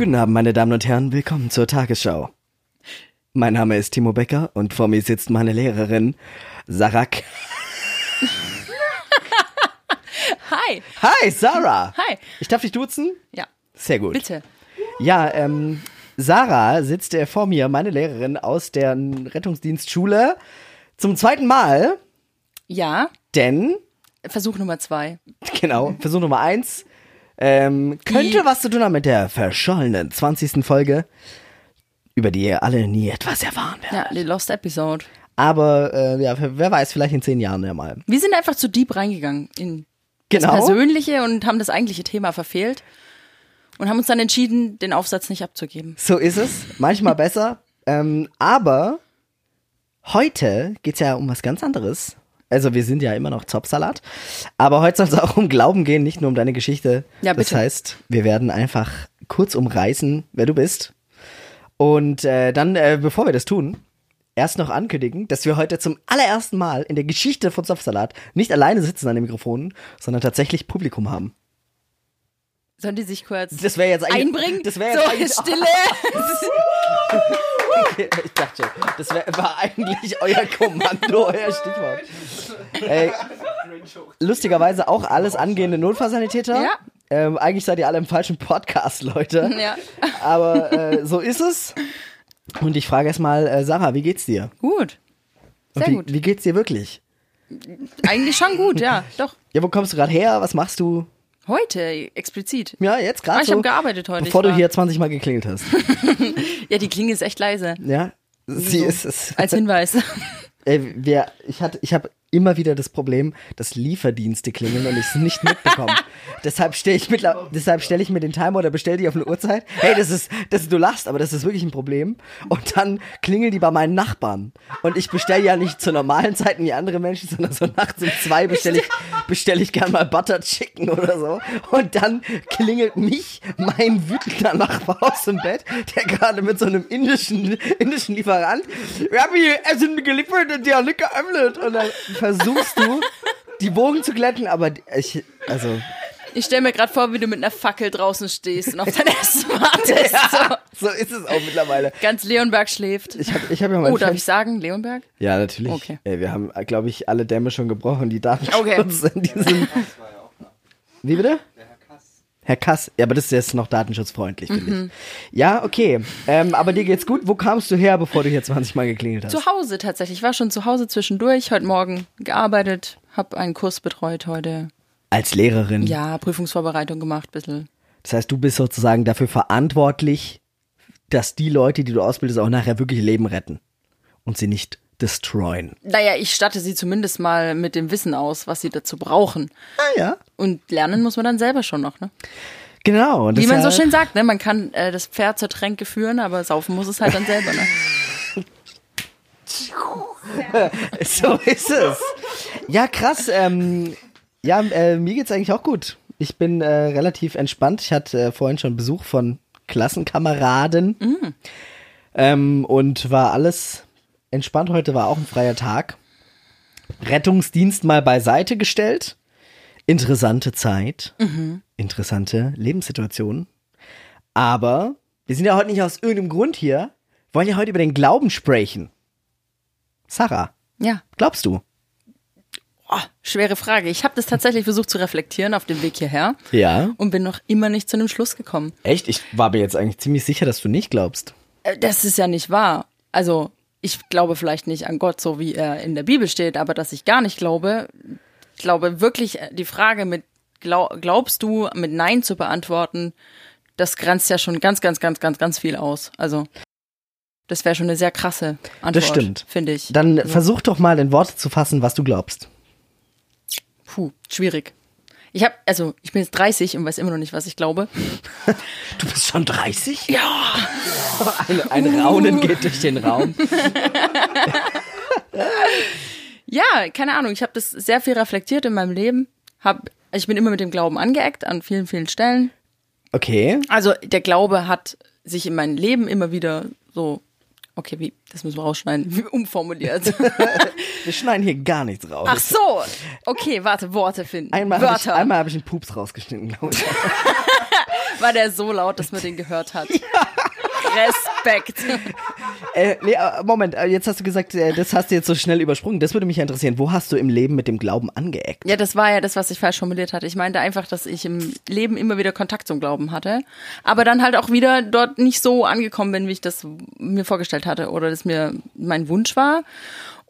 Guten Abend, meine Damen und Herren, willkommen zur Tagesschau. Mein Name ist Timo Becker und vor mir sitzt meine Lehrerin Sarah. K Hi. Hi, Sarah. Hi. Ich darf dich duzen? Ja, Sehr gut. bitte. Ja, ähm, Sarah sitzt äh, vor mir, meine Lehrerin aus der Rettungsdienstschule, zum zweiten Mal, Ja, denn, Versuch Nummer zwei. genau, Versuch Nummer eins, ähm, könnte Die- was zu tun haben mit der verschollenen 20. Folge, über die ihr alle nie etwas erfahren werdet. Ja, die Lost Episode. Aber, äh, ja, wer weiß, vielleicht in zehn Jahren ja mal. Wir sind einfach zu deep reingegangen in das Genau. Persönliche und haben das eigentliche Thema verfehlt und haben uns dann entschieden, den Aufsatz nicht abzugeben. So ist es. Manchmal besser. Ähm, aber heute geht's ja um was ganz anderes. Also wir sind ja immer noch Zopfsalat. Aber heute soll es auch um Glauben gehen, nicht nur um deine Geschichte. Ja, Das bitte. heißt, wir werden einfach kurz umreißen, wer du bist. Und äh, dann, äh, bevor wir das tun, erst noch ankündigen, dass wir heute zum allerersten Mal in der Geschichte von Zopfsalat nicht alleine sitzen an den Mikrofonen, sondern tatsächlich Publikum haben. Sollen die sich kurz Das wäre jetzt eigentlich, einbringen? Das wäre jetzt so, eigentlich, Stille. Ich dachte schon, das wär, war eigentlich euer Kommando, euer Stichwort. Ey, lustigerweise auch alles angehende Notfallsanitäter. Ja. Ähm, eigentlich seid ihr alle im falschen Podcast, Leute. ja. Aber äh, so ist es. Und ich frage erstmal, äh, Sarah, wie geht's dir? Gut. Sehr wie, gut. Wie geht's dir wirklich? Eigentlich schon gut, ja, doch. Ja, wo kommst du gerade her? Was machst du? Heute explizit. Ja, jetzt Ah, gerade ich so, habe gearbeitet heute. bevor du hier 20 Mal geklingelt hast. Ja, die Klinge ist echt leise. Ja, sie So. ist es. Als Hinweis. Ey, wir, ich hatte, ich habe immer wieder das Problem, dass Lieferdienste klingeln und ich es nicht mitbekomme. deshalb stelle ich mittler, deshalb stelle ich mir den Timer oder bestelle die auf eine Uhrzeit. Hey, das ist, das du lachst, aber das ist wirklich ein Problem. Und dann klingeln die bei meinen Nachbarn. Und ich bestelle ja nicht zu normalen Zeiten wie andere Menschen, sondern so nachts um zwei bestelle ich, bestelle ich gern mal Butter Chicken oder so. Und dann klingelt mich mein wütender Nachbar aus dem Bett, der gerade mit so einem indischen, indischen Lieferant, wir haben hier Essen geliefert und die haben nicht geöffnet. Und dann versuchst du, die Bogen zu glätten, aber ich, also, Ich stelle mir gerade vor, wie du mit einer Fackel draußen stehst und auf dein Essen wartest. So. so ist es auch mittlerweile. Ganz Leonberg schläft. Ich habe ich hab ja mal Oh, darf ich sagen, Leonberg? Ja, natürlich. Okay. Ey, wir haben, glaube ich, alle Dämme schon gebrochen, die Datenschutz Okay. in diesem. Wie bitte? Herr Kass. Ja, aber das ist jetzt noch datenschutzfreundlich, finde Mhm. ich. Ja, okay. Ähm, aber dir geht's gut. Wo kamst du her, bevor du hier 20 Mal geklingelt hast? Zu Hause tatsächlich. Ich war schon zu Hause zwischendurch, heute Morgen gearbeitet, habe einen Kurs betreut heute. Als Lehrerin. Ja, Prüfungsvorbereitung gemacht, bisschen. Das heißt, du bist sozusagen dafür verantwortlich, dass die Leute, die du ausbildest, auch nachher wirklich Leben retten. Und sie nicht destroyen. Naja, ich statte sie zumindest mal mit dem Wissen aus, was sie dazu brauchen. Ah ja. Und lernen muss man dann selber schon noch, ne? Genau. Wie man so schön sagt, ne? Man kann äh, das Pferd zur Tränke führen, aber saufen muss es halt dann selber, ne? So ist es. Ja, krass. Ähm, ja, äh, mir geht's eigentlich auch gut. Ich bin äh, relativ entspannt. Ich hatte äh, vorhin schon Besuch von Klassenkameraden ähm, und war alles entspannt. Heute war auch ein freier Tag. Rettungsdienst mal beiseite gestellt. Interessante Zeit. Interessante Lebenssituation. Aber wir sind ja heute nicht aus irgendeinem Grund hier. Wir wollen ja heute über den Glauben sprechen. Sarah, Ja. glaubst du? Oh, schwere Frage. Ich habe das tatsächlich versucht zu reflektieren auf dem Weg hierher Ja. und bin noch immer nicht zu einem Schluss gekommen. Echt? Ich war mir jetzt eigentlich ziemlich sicher, dass du nicht glaubst. Äh, Das ist ja nicht wahr. Also, ich glaube vielleicht nicht an Gott, so wie er in der Bibel steht, aber dass ich gar nicht glaube, ich glaube wirklich, äh, die Frage mit glaub, glaubst du mit Nein zu beantworten, das grenzt ja schon ganz, ganz, ganz, ganz, ganz viel aus. Also, das wäre schon eine sehr krasse Antwort, stimmt. finde ich. Dann versuch doch mal in Worte zu fassen, was du glaubst. Puh, schwierig. Ich habe, also, ich bin jetzt 30 und weiß immer noch nicht, was ich glaube. Du bist schon 30? Ja. Ein, ein Raunen geht durch den Raum. Ja, keine Ahnung. Ich habe das sehr viel reflektiert in meinem Leben. Hab, ich bin immer mit dem Glauben angeeckt an vielen, vielen Stellen. Okay. Also der Glaube hat sich in meinem Leben immer wieder so, okay, wie, das müssen wir rausschneiden, wie umformuliert. Wir schneiden hier gar nichts raus. Ach so, okay, warte, Worte finden. Einmal habe ich, einmal hab ich einen Pups rausgeschnitten, glaube ich. war der so laut, dass man den gehört hat. Respekt. Äh, nee, äh, Moment, äh, jetzt hast du gesagt, äh, das hast du jetzt so schnell übersprungen. Das würde mich interessieren. Wo hast du im Leben mit dem Glauben angeeckt? Ja, das war ja das, was ich falsch formuliert hatte. Ich meinte einfach, dass ich im Leben immer wieder Kontakt zum Glauben hatte, aber dann halt auch wieder dort nicht so angekommen bin, wie ich das mir vorgestellt hatte oder das mir mein Wunsch war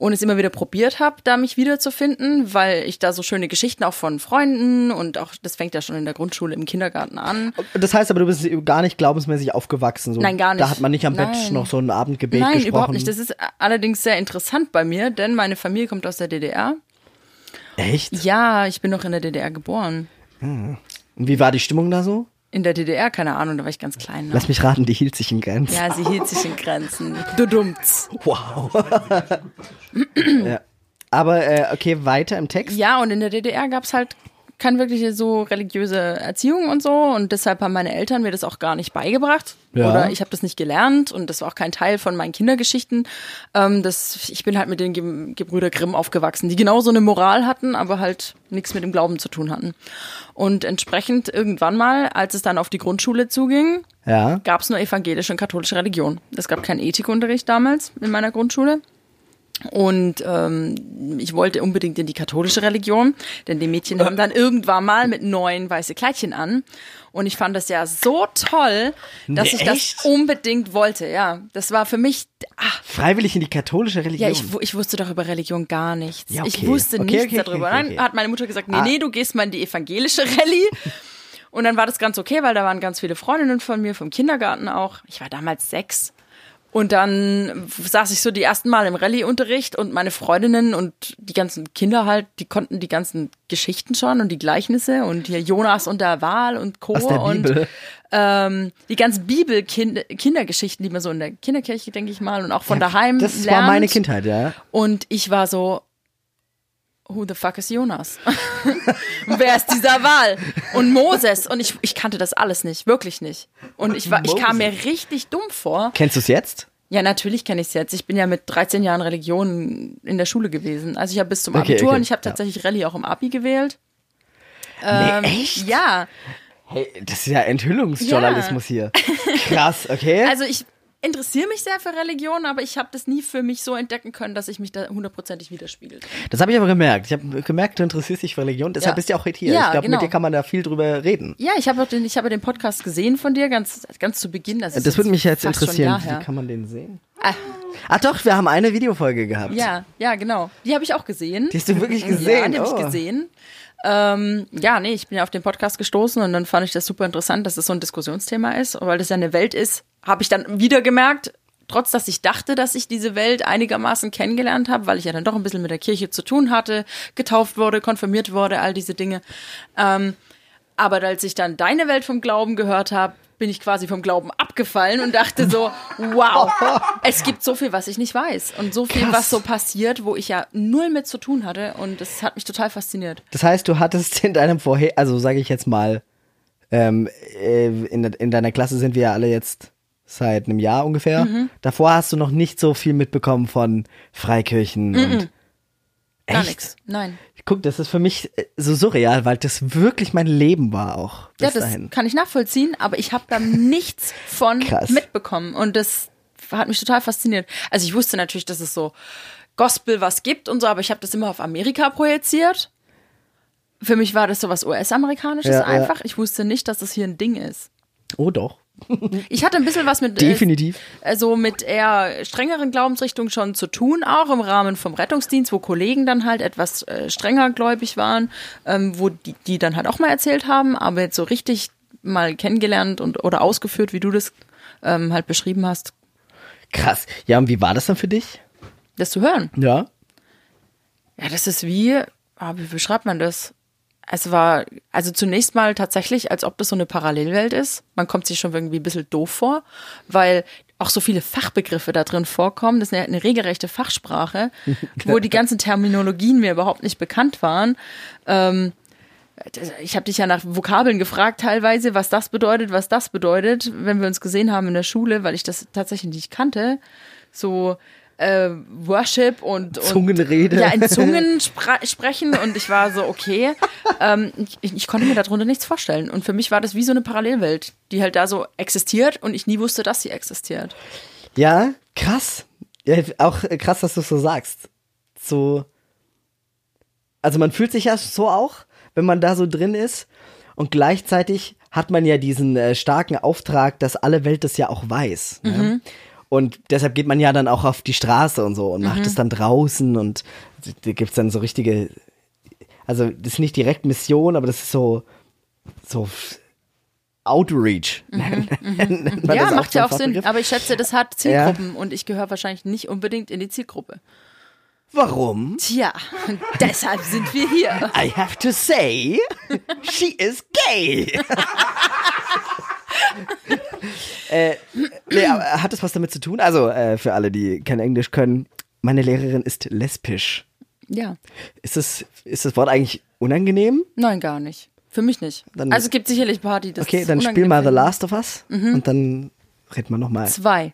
und es immer wieder probiert habe, da mich wiederzufinden, weil ich da so schöne Geschichten auch von Freunden und auch, das fängt ja schon in der Grundschule, im Kindergarten an. Das heißt aber, du bist gar nicht glaubensmäßig aufgewachsen. So. Nein, gar nicht. Da hat man nicht am Bett Nein. noch so ein Abendgebet Nein, gesprochen. überhaupt nicht. Das ist allerdings sehr interessant bei mir, denn meine Familie kommt aus der DDR. Echt? Ja, ich bin noch in der DDR geboren. Und wie war die Stimmung da so? In der DDR, keine Ahnung, da war ich ganz klein. Ne? Lass mich raten, die hielt sich in Grenzen. Ja, sie hielt sich in Grenzen. Du dummts. Wow. ja. Aber äh, okay, weiter im Text. Ja, und in der DDR gab's halt keine wirkliche so religiöse Erziehung und so und deshalb haben meine Eltern mir das auch gar nicht beigebracht Ja. oder ich habe das nicht gelernt und das war auch kein Teil von meinen Kindergeschichten. Ähm, das, ich bin halt mit den Ge Gebrüder Grimm aufgewachsen, die genauso eine Moral hatten, aber halt nichts mit dem Glauben zu tun hatten. Und entsprechend irgendwann mal, als es dann auf die Grundschule zuging, Ja. gab es nur evangelische und katholische Religion. Es gab keinen Ethikunterricht damals in meiner Grundschule. Und ähm, ich wollte unbedingt in die katholische Religion, denn die Mädchen haben dann irgendwann mal mit neuen weiße Kleidchen an. Und ich fand das ja so toll, dass Nee, ich das echt? unbedingt wollte. Ja, das war für mich. Ach, Freiwillig in die katholische Religion. ja, ich, ich wusste doch über Religion gar nichts. Ja, okay. Ich wusste Okay, nichts okay, darüber. Dann hat meine Mutter gesagt, nee, Ah. nee, du gehst mal in die evangelische Rallye. Und dann war das ganz okay, weil da waren ganz viele Freundinnen von mir, vom Kindergarten auch. Ich war damals sechs. Und dann saß ich so die ersten Mal im Rallye-Unterricht und meine Freundinnen und die ganzen Kinder halt, die konnten die ganzen Geschichten schon und die Gleichnisse und hier Jonas und der Wal und Co. Und ähm, die ganzen Bibel-Kindergeschichten, die man so in der Kinderkirche, denke ich mal, und auch von daheim Das lernt. war meine Kindheit, ja. Und ich war so, who the fuck is Jonas? Wer ist dieser Wal? Und Moses. Und ich, ich kannte das alles nicht, wirklich nicht. Und ich, war, ich kam mir richtig dumm vor. Kennst du es jetzt? Ja, natürlich kenne ich es jetzt. Ich bin ja mit 13 Jahren Religion in der Schule gewesen. Also ich habe bis zum Abitur okay, und ich habe ja. tatsächlich Rallye auch im Abi gewählt. Ähm, nee, echt? Ja, Hey, das ist ja Enthüllungsjournalismus hier. Krass, okay. also ich interessiere mich sehr für Religion, aber ich habe das nie für mich so entdecken können, dass ich mich da hundertprozentig widerspiegelt. das habe ich aber gemerkt. Ich habe gemerkt, du interessierst dich für Religion, deshalb Ja. bist du ja auch heute hier. Ja, ich glaube, genau. mit dir kann man da viel drüber reden. Ja, ich habe den, ich habe den Podcast gesehen von dir ganz, ganz zu Beginn. Das, Das würde mich jetzt interessieren. Wie kann man den sehen? Ah, Ah doch, wir haben eine Videofolge gehabt. ja, ja, genau. Die habe ich auch gesehen. Die hast du wirklich Ja, gesehen? die habe Oh. ich gesehen. Ähm, ja, nee, ich bin ja auf den Podcast gestoßen und dann fand ich das super interessant, dass das so ein Diskussionsthema ist, weil das ja eine Welt ist, habe ich dann wieder gemerkt, trotz dass ich dachte, dass ich diese Welt einigermaßen kennengelernt habe, weil ich ja dann doch ein bisschen mit der Kirche zu tun hatte, getauft wurde, konfirmiert wurde, all diese Dinge. Ähm, aber als ich dann deine Welt vom Glauben gehört habe, bin ich quasi vom Glauben abgefallen und dachte so, wow, es gibt so viel, was ich nicht weiß und so viel, Krass. was so passiert, wo ich ja null mit zu tun hatte und das hat mich total fasziniert. Das heißt, du hattest in deinem Vorher, also sage ich jetzt mal, ähm, äh, in, in deiner Klasse sind wir ja alle jetzt seit einem Jahr ungefähr. Mhm. Davor hast du noch nicht so viel mitbekommen von Freikirchen und Gar Echt? nichts. Nein. Guck, das ist für mich äh, so surreal, weil das wirklich mein Leben war auch Ja, das dahin. kann ich nachvollziehen, aber ich habe da nichts von Krass. mitbekommen und das hat mich total fasziniert. Also ich wusste natürlich, dass es so Gospel was gibt und so, aber ich habe das immer auf Amerika projiziert. Für mich war das so was US-amerikanisches Ja, ja. einfach. Ich wusste nicht, dass das hier ein Ding ist. Oh doch, Ich hatte ein bisschen was mit äh, definitiv. also mit eher strengeren Glaubensrichtungen schon zu tun, auch im Rahmen vom Rettungsdienst, wo Kollegen dann halt etwas äh, strenger gläubig waren, ähm, wo die, die dann halt auch mal erzählt haben, aber jetzt so richtig mal kennengelernt und oder ausgeführt, wie du das ähm, halt beschrieben hast, Krass. Ja, und wie war das dann für dich? das zu hören. Ja. Ja, das ist wie, ah, wie beschreibt man das? Es war, also zunächst mal tatsächlich, als ob das so eine Parallelwelt ist. Man kommt sich schon irgendwie ein bisschen doof vor, weil auch so viele Fachbegriffe da drin vorkommen. Das ist eine, eine regelrechte Fachsprache, wo die ganzen Terminologien mir überhaupt nicht bekannt waren. Ähm, ich habe dich ja nach Vokabeln gefragt teilweise, was das bedeutet, was das bedeutet, wenn wir uns gesehen haben in der Schule, weil ich das tatsächlich nicht kannte. So äh, Worship und, und Zungenrede. Ja, in Zungen sprechen und ich war so, okay. Ähm, ich, ich konnte mir darunter nichts vorstellen. Und für mich war das wie so eine Parallelwelt, die halt da so existiert und ich nie wusste, dass sie existiert. Ja, krass. Ja, auch krass, dass du es so sagst. So. Also man fühlt sich ja so auch, wenn man da so drin ist. Und gleichzeitig hat man ja diesen äh, starken Auftrag, dass alle Welt das ja auch weiß. Ne? Und deshalb geht man ja dann auch auf die Straße und so und macht es dann draußen und da gibt's dann so richtige. Also, das ist nicht direkt Mission, aber das ist so. so Outreach. nennt man ja, das macht ja auch Sinn. Aber ich schätze, das hat Zielgruppen und ich gehöre wahrscheinlich nicht unbedingt in die Zielgruppe. Warum? Tja, deshalb sind wir hier. I have to say, she is gay. äh, nee, hat das was damit zu tun? Also, äh, für alle, die kein Englisch können, meine Lehrerin ist lesbisch. Ja. Ist das, ist das Wort eigentlich unangenehm? Nein, gar nicht. Für mich nicht. Dann- also es gibt sicherlich ein paar, die das Okay, dann spiel mal The. Last of Us und dann reden wir nochmal. Zwei.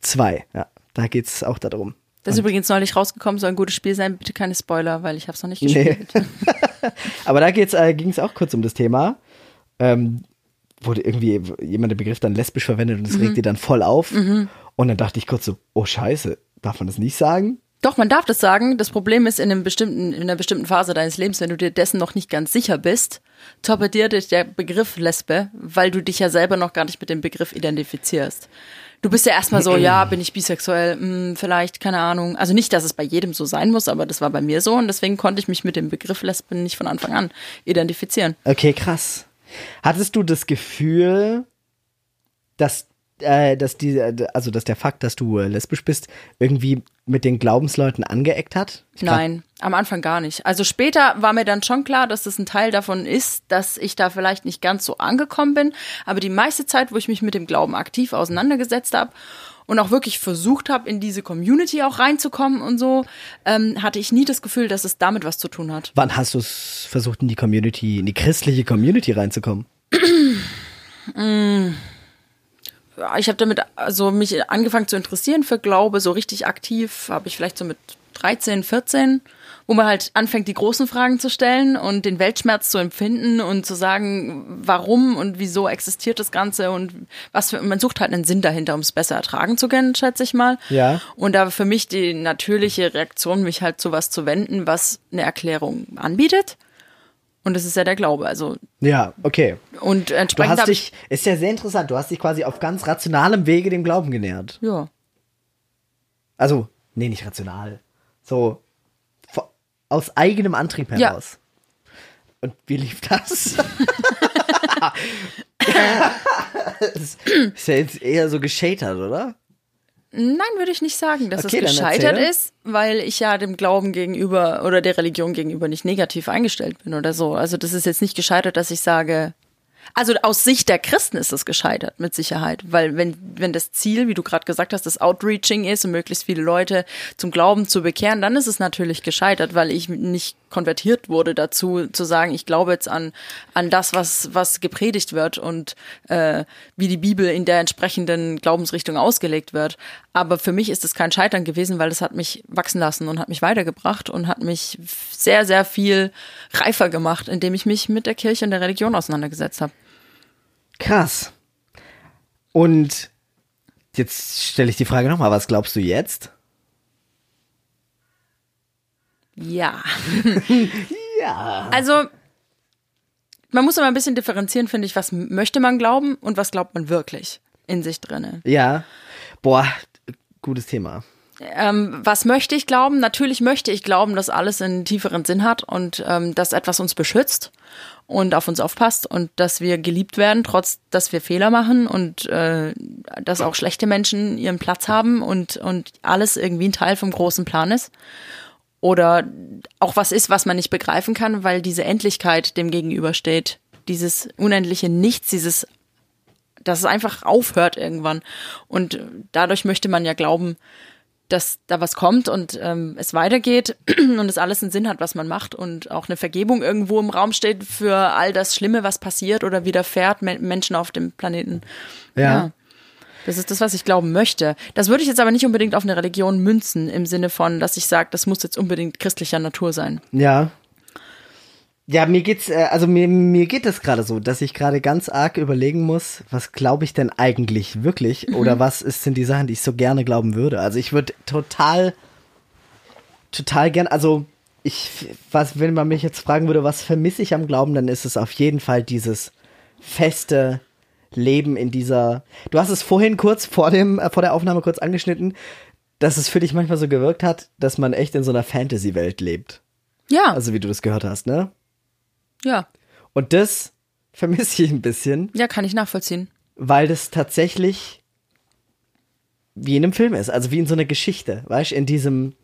Zwei, ja. Da geht's auch darum. Das ist übrigens neulich rausgekommen, soll ein gutes Spiel sein. Bitte keine Spoiler, weil ich habe es noch nicht Nee. gespielt. Aber da äh, ging es auch kurz um das Thema. Ähm, wurde irgendwie jemand den Begriff dann lesbisch verwendet und das regt dir dann voll auf. Und dann dachte ich kurz so, oh Scheiße, darf man das nicht sagen? Doch, man darf das sagen. Das Problem ist, in, einem bestimmten, in einer bestimmten Phase deines Lebens, wenn du dir dessen noch nicht ganz sicher bist, torpediert dich der Begriff Lesbe, weil du dich ja selber noch gar nicht mit dem Begriff identifizierst. Du bist ja erstmal so, ja, bin ich bisexuell, hm, vielleicht, keine Ahnung. Also nicht, dass es bei jedem so sein muss, aber das war bei mir so und deswegen konnte ich mich mit dem Begriff Lesbe nicht von Anfang an identifizieren. Okay, krass. Hattest du das Gefühl, dass, äh, dass die, also dass der Fakt, dass du äh, lesbisch bist, irgendwie mit den Glaubensleuten angeeckt hat? Ich Nein, am Anfang gar nicht. Also später war mir dann schon klar, dass das ein Teil davon ist, dass ich da vielleicht nicht ganz so angekommen bin. Aber die meiste Zeit, wo ich mich mit dem Glauben aktiv auseinandergesetzt habe und auch wirklich versucht habe, in diese Community auch reinzukommen und so, ähm, hatte ich nie das Gefühl, dass es damit was zu tun hat. Wann hast du es versucht, in die Community, in die christliche Community reinzukommen? Ich habe damit also mich angefangen zu interessieren für Glaube, so richtig aktiv habe ich vielleicht so mit 13, 14, wo man halt anfängt, die großen Fragen zu stellen und den Weltschmerz zu empfinden und zu sagen, warum und wieso existiert das Ganze und was für, man sucht halt einen Sinn dahinter, um es besser ertragen zu können, schätze ich mal. Ja. Und da für mich die natürliche Reaktion, mich halt zu was zu wenden, was eine Erklärung anbietet. Und das ist ja der Glaube. Also, Ja, okay. und Du entsprechend hast habe ich. dich, ist ja sehr interessant, du hast dich quasi auf ganz rationalem Wege dem Glauben genähert. Ja. Also, nee, nicht rational. So, aus eigenem Antrieb Ja. heraus. Und wie lief das? das ist ja jetzt eher so gescheitert, oder? Nein, würde ich nicht sagen, dass Okay, es gescheitert ist, weil ich ja dem Glauben gegenüber oder der Religion gegenüber nicht negativ eingestellt bin oder so. Also das ist jetzt nicht gescheitert, dass ich sage, also aus Sicht der Christen ist es gescheitert, mit Sicherheit. Weil wenn, wenn das Ziel, wie du gerade gesagt hast, das Outreaching ist und möglichst viele Leute zum Glauben zu bekehren, dann ist es natürlich gescheitert, weil ich nicht konvertiert wurde dazu, zu sagen, ich glaube jetzt an, an das, was, was gepredigt wird und äh, wie die Bibel in der entsprechenden Glaubensrichtung ausgelegt wird. Aber für mich ist es kein Scheitern gewesen, weil es hat mich wachsen lassen und hat mich weitergebracht und hat mich sehr, sehr viel reifer gemacht, indem ich mich mit der Kirche und der Religion auseinandergesetzt habe. Krass. Und jetzt stelle ich die Frage nochmal, was glaubst du jetzt? Ja. Ja. Also, man muss immer ein bisschen differenzieren, finde ich, was möchte man glauben und was glaubt man wirklich in sich drinne. Ja. Boah, gutes Thema. Ähm, was möchte ich glauben? Natürlich möchte ich glauben, dass alles einen tieferen Sinn hat und ähm, dass etwas uns beschützt und auf uns aufpasst und dass wir geliebt werden, trotz dass wir Fehler machen und äh, dass auch schlechte Menschen ihren Platz haben und, und alles irgendwie ein Teil vom großen Plan ist. Oder auch was ist, was man nicht begreifen kann, weil diese Endlichkeit dem gegenübersteht. Dieses unendliche Nichts, dieses, dass es einfach aufhört irgendwann. Und dadurch möchte man ja glauben, dass da was kommt und ähm, es weitergeht und es alles einen Sinn hat, was man macht und auch eine Vergebung irgendwo im Raum steht für all das Schlimme, was passiert oder widerfährt Men Menschen auf dem Planeten. Ja. Das ist das, was ich glauben möchte. Das würde ich jetzt aber nicht unbedingt auf eine Religion münzen, im Sinne von, dass ich sage, das muss jetzt unbedingt christlicher Natur sein. Ja. Ja, mir geht's, äh, also mir, mir geht es gerade so, dass ich gerade ganz arg überlegen muss, was glaube ich denn eigentlich wirklich oder was ist, sind die Sachen, die ich so gerne glauben würde. Also ich würde total, total gern, also ich, was, wenn man mich jetzt fragen würde, was vermisse ich am Glauben, dann ist es auf jeden Fall dieses feste Leben in dieser. Du hast es vorhin kurz vor dem, äh, vor der Aufnahme kurz angeschnitten, dass es für dich manchmal so gewirkt hat, dass man echt in so einer Fantasy-Welt lebt. Ja, Also wie du das gehört hast, ne? ja, Und das vermisse ich ein bisschen, ja, kann ich nachvollziehen. weil das tatsächlich wie in einem Film ist, also wie in so einer Geschichte, weißt du, in diesem,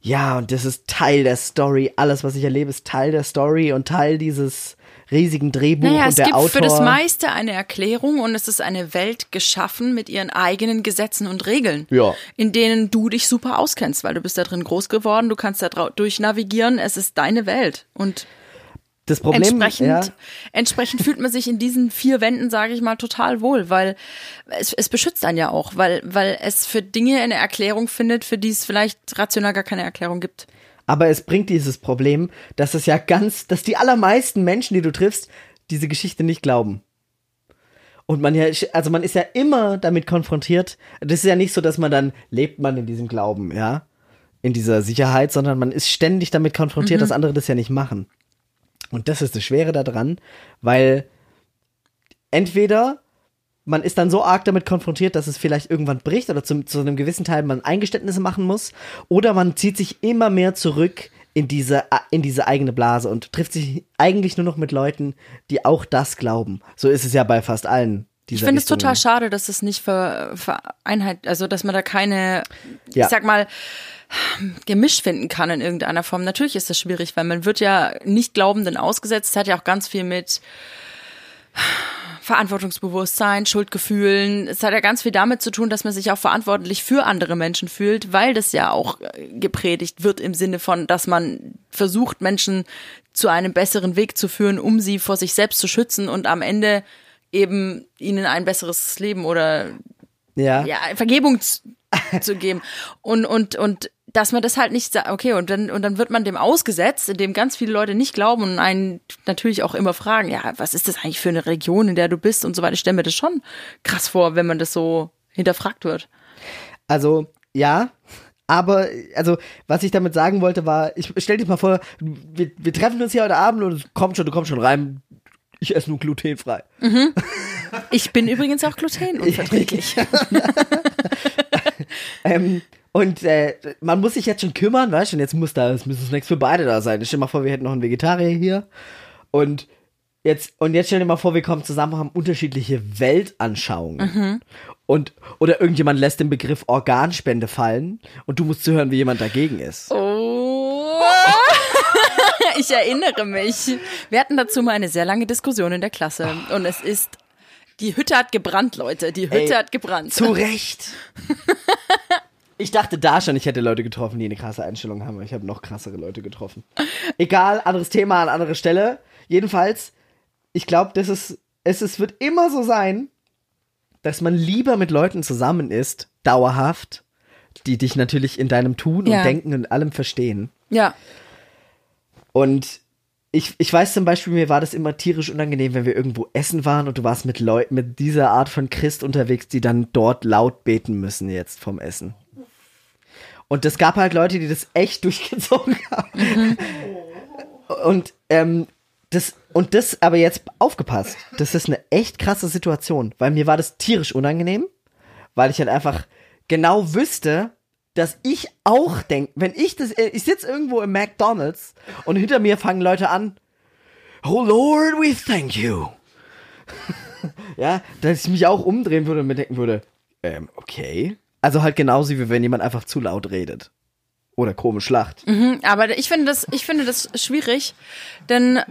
ja, und das ist Teil der Story, alles, was ich erlebe, ist Teil der Story und Teil dieses riesigen Drehbuch Naja, und es der gibt Autor. für das meiste eine Erklärung und es ist eine Welt geschaffen mit ihren eigenen Gesetzen und Regeln, Ja. in denen du dich super auskennst, weil du bist da drin groß geworden, du kannst da drau- durchnavigieren, es ist deine Welt und das Problem, entsprechend, ja, entsprechend fühlt man sich in diesen vier Wänden, sage ich mal, total wohl, weil es, es beschützt einen ja auch, weil, weil es für Dinge eine Erklärung findet, für die es vielleicht rational gar keine Erklärung gibt. Aber es bringt dieses Problem, dass es ja ganz, dass die allermeisten Menschen, die du triffst, diese Geschichte nicht glauben. Und man ja, also man ist ja immer damit konfrontiert. Das ist ja nicht so, dass man dann lebt man in diesem Glauben, ja, in dieser Sicherheit, sondern man ist ständig damit konfrontiert, dass andere das ja nicht machen. Und das ist das Schwere daran, weil entweder man ist dann so arg damit konfrontiert, dass es vielleicht irgendwann bricht oder zum, zu einem gewissen Teil man Eingeständnisse machen muss, oder man zieht sich immer mehr zurück in diese, in diese eigene Blase und trifft sich eigentlich nur noch mit Leuten, die auch das glauben. So ist es ja bei fast allen. Ich finde es total schade, dass es nicht ver, vereinheit, also dass man da keine, Ja. ich sag mal, Gemisch finden kann in irgendeiner Form. Natürlich ist das schwierig, weil man wird ja nicht Glaubenden ausgesetzt. Es hat ja auch ganz viel mit Verantwortungsbewusstsein, Schuldgefühlen. Es hat ja ganz viel damit zu tun, dass man sich auch verantwortlich für andere Menschen fühlt, weil das ja auch äh, gepredigt wird im Sinne von, dass man versucht, Menschen zu einem besseren Weg zu führen, um sie vor sich selbst zu schützen und am Ende eben ihnen ein besseres Leben oder Ja. ja, Vergebung zu, zu geben. Und, und, und dass man das halt nicht sagt, okay, und dann, und dann wird man dem ausgesetzt, indem ganz viele Leute nicht glauben und einen natürlich auch immer fragen, ja, was ist das eigentlich für eine Region, in der du bist und so weiter. Ich stelle mir das schon krass vor, wenn man das so hinterfragt wird. Also, ja. Aber, also, was ich damit sagen wollte, war, ich stell dir mal vor, wir, wir treffen uns hier heute Abend und es kommt schon, du kommst schon rein. Ich esse nur glutenfrei. Ich bin übrigens auch glutenunverträglich. Ähm, und äh, man muss sich jetzt schon kümmern, weißt du, und jetzt muss da, es müssen Snacks für beide da sein. Stell dir mal vor, wir hätten noch einen Vegetarier hier. Und jetzt, und jetzt stell dir mal vor, wir kommen zusammen, haben unterschiedliche Weltanschauungen. Und, oder irgendjemand lässt den Begriff Organspende fallen und du musst zuhören, wie jemand dagegen ist. Oh. Ich erinnere mich. Wir hatten dazu mal eine sehr lange Diskussion in der Klasse. Und es ist, die Hütte hat gebrannt, Leute. Die Hütte Ey, hat gebrannt. Zu Recht. Ich dachte da schon, ich hätte Leute getroffen, die eine krasse Einstellung haben, aber ich habe noch krassere Leute getroffen. Egal, anderes Thema an anderer Stelle. Jedenfalls, ich glaube, das ist, es ist, wird immer so sein, dass man lieber mit Leuten zusammen ist, dauerhaft, die dich natürlich in deinem Tun Ja. und Denken und allem verstehen. Ja. Und ich, ich weiß zum Beispiel, mir war das immer tierisch unangenehm, wenn wir irgendwo essen waren und du warst mit Leuten, mit dieser Art von Christ unterwegs, die dann dort laut beten müssen jetzt vom Essen. Und es gab halt Leute, die das echt durchgezogen haben. Und ähm, das, und das, aber jetzt aufgepasst, das ist eine echt krasse Situation, weil mir war das tierisch unangenehm, weil ich halt einfach genau wüsste, dass ich auch denke, wenn ich das, äh, ich sitze irgendwo im McDonalds und hinter mir fangen Leute an, Oh Lord, we thank you. ja, dass ich mich auch umdrehen würde und mir denken würde, ähm, okay. Also halt genauso wie wenn jemand einfach zu laut redet. Oder komisch lacht. Aber ich finde das, ich finde das schwierig, denn äh,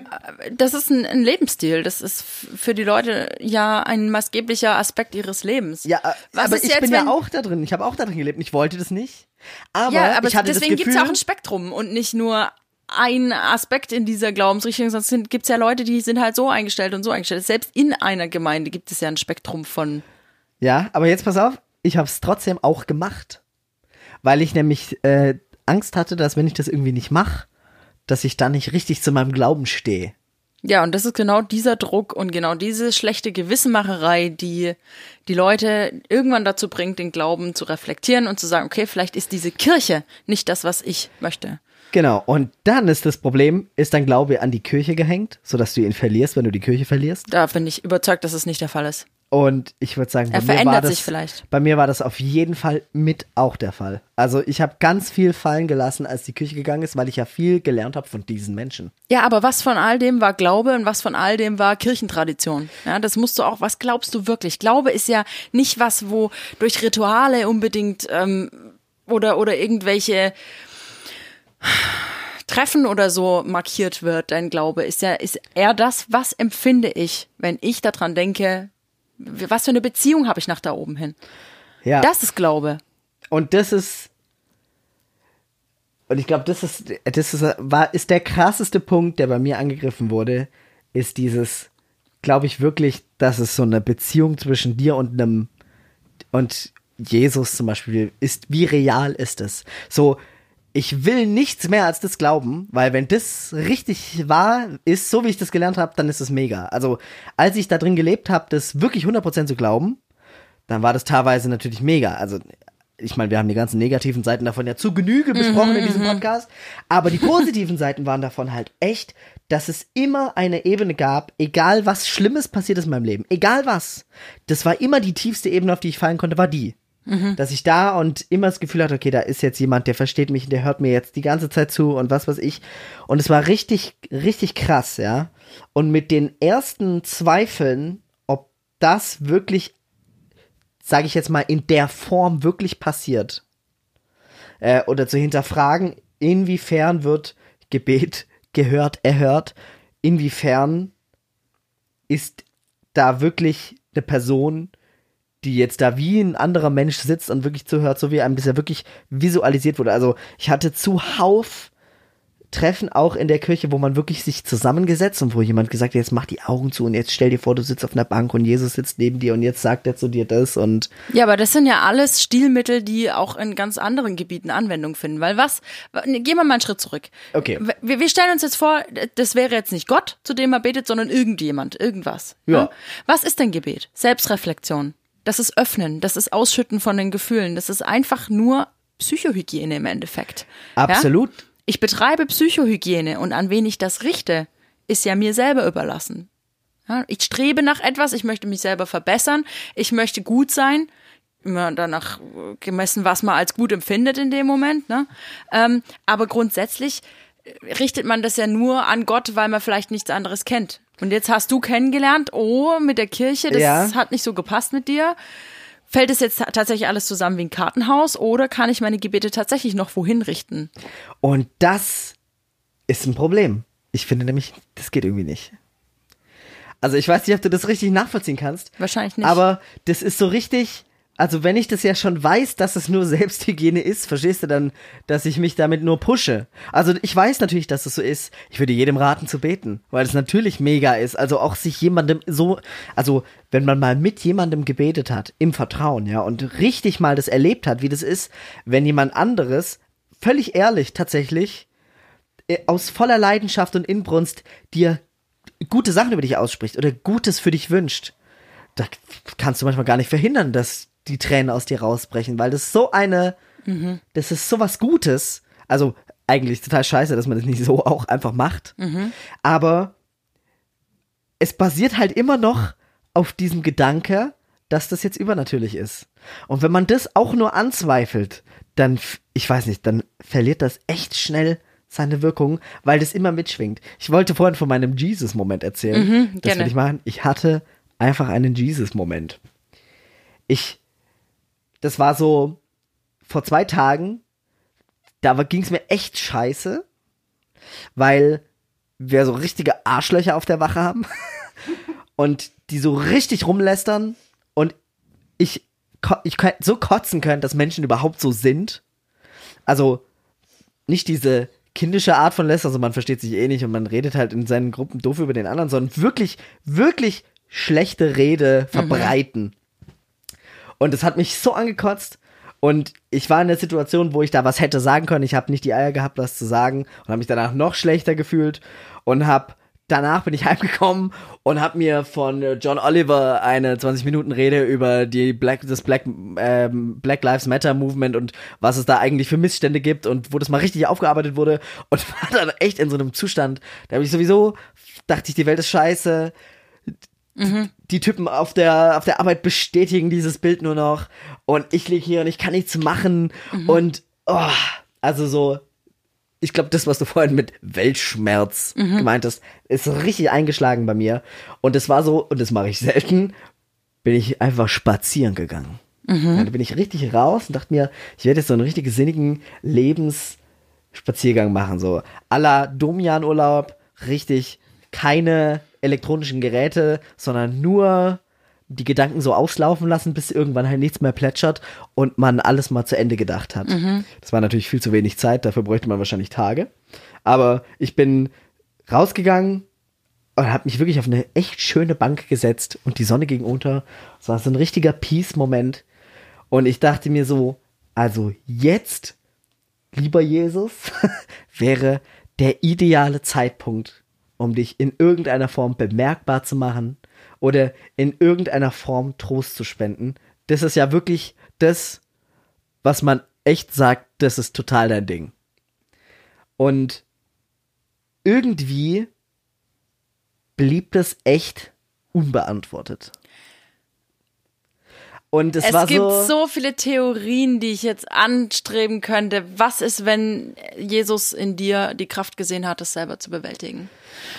das ist ein, ein Lebensstil. Das ist für die Leute ja ein maßgeblicher Aspekt ihres Lebens. Ja, äh, Was aber ich jetzt, bin ja auch da drin. Ich habe auch da drin gelebt. Ich wollte das nicht. Aber, ja, aber ich hatte deswegen gibt es ja auch ein Spektrum und nicht nur ein Aspekt in dieser Glaubensrichtung, sonst gibt es ja Leute, die sind halt so eingestellt und so eingestellt. Selbst in einer Gemeinde gibt es ja ein Spektrum von Ja, aber jetzt pass auf, ich habe es trotzdem auch gemacht. Weil ich nämlich äh, Angst hatte, dass wenn ich das irgendwie nicht mache, dass ich dann nicht richtig zu meinem Glauben stehe. Ja, und das ist genau dieser Druck und genau diese schlechte Gewissenmacherei, die die Leute irgendwann dazu bringt, den Glauben zu reflektieren und zu sagen, okay, vielleicht ist diese Kirche nicht das, was ich möchte. Genau, und dann ist das Problem, ist dein Glaube an die Kirche gehängt, sodass du ihn verlierst, wenn du die Kirche verlierst? Da bin ich überzeugt, dass es nicht der Fall ist. Und ich würde sagen, bei mir war verändert das, sich vielleicht. Bei mir war das auf jeden Fall mit auch der Fall. Also ich habe ganz viel fallen gelassen, als die Kirche gegangen ist, weil ich ja viel gelernt habe von diesen Menschen. Ja, aber was von all dem war Glaube und was von all dem war Kirchentradition? Ja, das musst du auch, was glaubst du wirklich? Glaube ist ja nicht was, wo durch Rituale unbedingt ähm, oder, oder irgendwelche Treffen oder so markiert wird, dein Glaube ist ja, ist eher das, was empfinde ich, wenn ich daran denke, was für eine Beziehung habe ich nach da oben hin? Ja. Das ist Glaube. Und das ist. Und ich glaube, das ist, das ist, war, ist der krasseste Punkt, der bei mir angegriffen wurde, ist dieses, glaube ich wirklich, dass es so eine Beziehung zwischen dir und einem, und Jesus zum Beispiel ist, wie real ist es? So, ich will nichts mehr als das glauben, weil wenn das richtig wahr ist, so wie ich das gelernt habe, dann ist es mega. Also, als ich da drin gelebt habe, das wirklich 100% zu glauben, dann war das teilweise natürlich mega. Also, ich meine, wir haben die ganzen negativen Seiten davon ja zu Genüge besprochen in diesem Podcast, aber die positiven Seiten waren davon halt echt, dass es immer eine Ebene gab, egal was Schlimmes passiert ist in meinem Leben, egal was. Das war immer die tiefste Ebene, auf die ich fallen konnte, war die. Dass ich da und immer das Gefühl hatte, okay, da ist jetzt jemand, der versteht mich, der hört mir jetzt die ganze Zeit zu und was weiß ich. Und es war richtig, richtig krass, ja. Und mit den ersten Zweifeln, ob das wirklich, sage ich jetzt mal, in der Form wirklich passiert, äh, oder zu hinterfragen, inwiefern wird Gebet gehört, erhört, inwiefern ist da wirklich eine Person, die jetzt da wie ein anderer Mensch sitzt und wirklich zuhört, so wie einem ja wirklich visualisiert wurde. Also ich hatte zuhauf Treffen auch in der Kirche, wo man wirklich sich zusammengesetzt und wo jemand gesagt hat, jetzt mach die Augen zu und jetzt stell dir vor, du sitzt auf einer Bank und Jesus sitzt neben dir und jetzt sagt er zu dir das und Ja, aber das sind ja alles Stilmittel, die auch in ganz anderen Gebieten Anwendung finden. Weil was, gehen wir mal einen Schritt zurück. Okay. Wir, wir stellen uns jetzt vor, das wäre jetzt nicht Gott, zu dem er betet, sondern irgendjemand, irgendwas. Ja. Ne? Was ist denn Gebet? Selbstreflexion. Das ist Öffnen, das ist Ausschütten von den Gefühlen, das ist einfach nur Psychohygiene im Endeffekt. absolut. Ja? Ich betreibe Psychohygiene und an wen ich das richte, ist ja mir selber überlassen. Ja, ich strebe nach etwas, ich möchte mich selber verbessern, ich möchte gut sein, immer danach gemessen, was man als gut empfindet in dem Moment. Ne? Ähm, aber grundsätzlich richtet man das ja nur an Gott, weil man vielleicht nichts anderes kennt. Und jetzt hast du kennengelernt, oh, mit der Kirche, das Ja. hat nicht so gepasst mit dir. Fällt es jetzt tatsächlich alles zusammen wie ein Kartenhaus oder kann ich meine Gebete tatsächlich noch wohin richten? Und das ist ein Problem. Ich finde nämlich, das geht irgendwie nicht. Also ich weiß nicht, ob du das richtig nachvollziehen kannst. Wahrscheinlich nicht. Aber das ist so richtig. Also wenn ich das ja schon weiß, dass es nur Selbsthygiene ist, verstehst du dann, dass ich mich damit nur pushe? Also ich weiß natürlich, dass es so ist. Ich würde jedem raten zu beten, weil es natürlich mega ist. Also auch sich jemandem so, also wenn man mal mit jemandem gebetet hat, im Vertrauen, ja, und richtig mal das erlebt hat, wie das ist, wenn jemand anderes, völlig ehrlich tatsächlich, äh, aus voller Leidenschaft und Inbrunst dir gute Sachen über dich ausspricht oder Gutes für dich wünscht, da kannst du manchmal gar nicht verhindern, dass die Tränen aus dir rausbrechen, weil das so eine, das ist so was Gutes. Also eigentlich total scheiße, dass man das nicht so auch einfach macht. Aber es basiert halt immer noch auf diesem Gedanke, dass das jetzt übernatürlich ist. Und wenn man das auch nur anzweifelt, dann, ich weiß nicht, dann verliert das echt schnell seine Wirkung, weil das immer mitschwingt. Ich wollte vorhin von meinem Jesus-Moment erzählen. das gerne. will ich machen. Ich hatte einfach einen Jesus-Moment. Ich, das war so vor zwei Tagen, da ging es mir echt scheiße, weil wir so richtige Arschlöcher auf der Wache haben und die so richtig rumlästern und ich, ich so kotzen können, dass Menschen überhaupt so sind. Also nicht diese kindische Art von Lästern, also man versteht sich eh nicht und man redet halt in seinen Gruppen doof über den anderen, sondern wirklich, wirklich schlechte Rede verbreiten. Und es hat mich so angekotzt. Und ich war in der Situation, wo ich da was hätte sagen können. Ich habe nicht die Eier gehabt, was zu sagen und habe mich danach noch schlechter gefühlt und habe danach bin ich heimgekommen und habe mir von John Oliver eine 20 Minuten Rede über die Black das Black ähm, Black Lives Matter Movement und was es da eigentlich für Missstände gibt und wo das mal richtig aufgearbeitet wurde und war dann echt in so einem Zustand, da habe ich sowieso dachte ich, die Welt ist scheiße. Die Typen auf der, auf der Arbeit bestätigen dieses Bild nur noch. Und ich liege hier und ich kann nichts machen. Und, oh, also so, ich glaube, das, was du vorhin mit Weltschmerz gemeint hast, ist richtig eingeschlagen bei mir. Und es war so, und das mache ich selten, bin ich einfach spazieren gegangen. Ja, da bin ich richtig raus und dachte mir, ich werde jetzt so einen richtig sinnigen Lebensspaziergang machen, so à la Domian-Urlaub, richtig keine elektronischen Geräte, sondern nur die Gedanken so auslaufen lassen, bis irgendwann halt nichts mehr plätschert und man alles mal zu Ende gedacht hat. Das war natürlich viel zu wenig Zeit, dafür bräuchte man wahrscheinlich Tage. Aber ich bin rausgegangen und habe mich wirklich auf eine echt schöne Bank gesetzt und die Sonne ging unter. Es war so ein richtiger Peace-Moment. Und ich dachte mir so, also jetzt, lieber Jesus, wäre der ideale Zeitpunkt, um dich in irgendeiner Form bemerkbar zu machen oder in irgendeiner Form Trost zu spenden. Das ist ja wirklich das, was man echt sagt, das ist total dein Ding. Und irgendwie blieb das echt unbeantwortet. Und es, Es war gibt so, so viele Theorien, die ich jetzt anstreben könnte. Was ist, wenn Jesus in dir die Kraft gesehen hat, es selber zu bewältigen?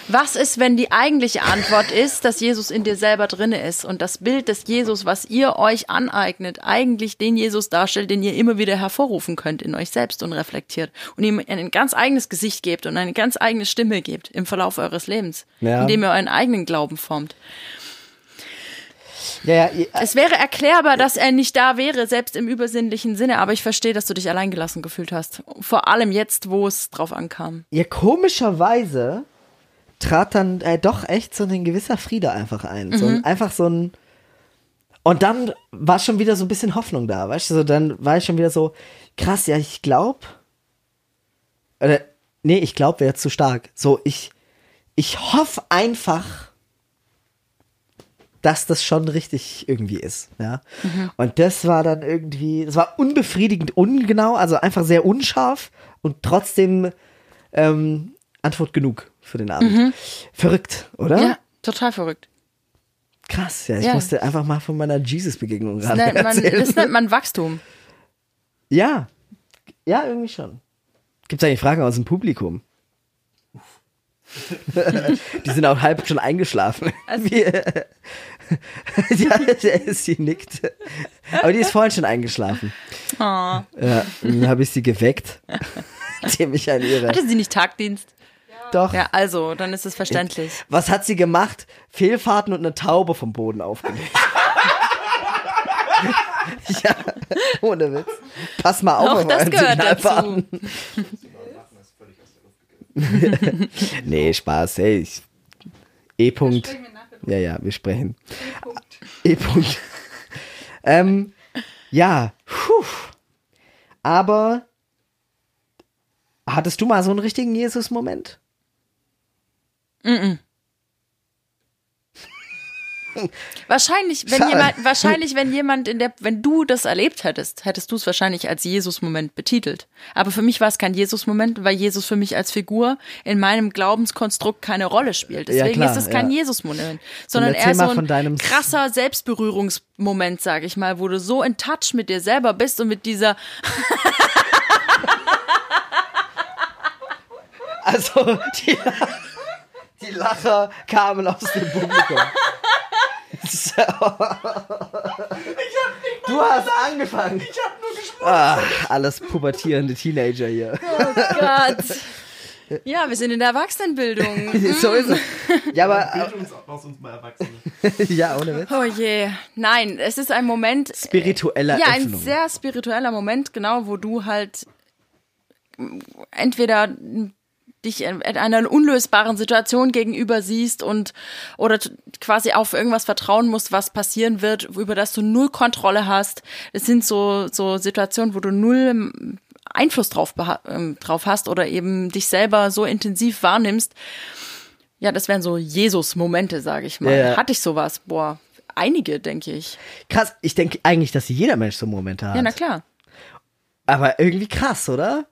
Was ist, wenn die eigentliche Antwort ist, dass Jesus in dir selber drinne ist und das Bild des Jesus, was ihr euch aneignet, eigentlich den Jesus darstellt, den ihr immer wieder hervorrufen könnt in euch selbst und reflektiert und ihm ein ganz eigenes Gesicht gebt und eine ganz eigene Stimme gebt im Verlauf eures Lebens, Ja. indem ihr euren eigenen Glauben formt. Ja, ja, Es wäre erklärbar, dass er nicht da wäre, selbst im übersinnlichen Sinne, aber ich verstehe, dass du dich alleingelassen gefühlt hast. Vor allem jetzt, wo es drauf ankam. ja, komischerweise trat dann äh, doch echt so ein gewisser Friede einfach ein. So ein, einfach so ein. Und dann war schon wieder so ein bisschen Hoffnung da, weißt du? So, dann war ich schon wieder so, krass, ja, ich glaub. Oder, nee, ich glaub wäre zu stark. So, ich, ich hoffe einfach, dass das schon richtig irgendwie ist, ja. Und das war dann irgendwie, das war unbefriedigend ungenau, also einfach sehr unscharf und trotzdem ähm, Antwort genug für den Abend. Verrückt, oder? Ja, total verrückt. Krass, ja. Ich Ja. musste einfach mal von meiner Jesus-Begegnung gerade nennt, man, das nennt man Wachstum. ja. Ja, irgendwie schon. Gibt es eigentlich Fragen aus dem Publikum? Die sind auch halb schon eingeschlafen. Also ja, sie nickt. Aber die ist vorhin schon eingeschlafen. Oh. Ja, dann habe ich sie geweckt, indem ich an ihre. Hatte sie nicht Tagdienst? Doch. Ja, also, dann ist es verständlich. Was hat sie gemacht? Fehlfahrten und eine Taube vom Boden aufgelegt. ja, ohne Witz. Pass mal auf, Auch das gehört Signalfahrten. nee, Spaß, hey. Ich, E-Punkt. Ja, ja, wir sprechen. E-Punkt. ähm, ja, puh. Aber hattest du mal so einen richtigen Jesus-Moment? Wahrscheinlich, wenn Schade. jemand, wahrscheinlich, wenn jemand in der, wenn du das erlebt hättest, hättest du es wahrscheinlich als Jesus-Moment betitelt. Aber für mich war es kein Jesus-Moment, weil Jesus für mich als Figur in meinem Glaubenskonstrukt keine Rolle spielt. Ja, Deswegen klar, ist es kein ja. Jesus-Moment, sondern eher so ein krasser Selbstberührungsmoment, sag ich mal, wo du so in Touch mit dir selber bist und mit dieser, Also, die, die Lacher kamen aus dem Publikum. So. du hast angefangen. Ich hab nur gesprochen. Ah, alles pubertierende Teenager hier. Gott. Ja, wir sind in der Erwachsenenbildung. so ist es. Ja, aber, Bild uns aus uns mal Erwachsene. ja, ohne Witz. Oh je. Nein, es ist ein Moment. Spiritueller Ja, ein Öffnung. sehr spiritueller Moment, genau, wo du halt entweder dich in einer unlösbaren Situation gegenüber siehst und oder quasi auf irgendwas vertrauen musst, was passieren wird, über das du null Kontrolle hast. Es sind so so Situationen, wo du null Einfluss drauf ähm, drauf hast oder eben dich selber so intensiv wahrnimmst. Ja, das wären so Jesus-Momente, sage ich mal. Ja. Hatte ich sowas? Boah, einige, denke ich. Krass, ich denke eigentlich, dass jeder Mensch so Momente hat. Ja, na klar. Aber irgendwie krass, oder?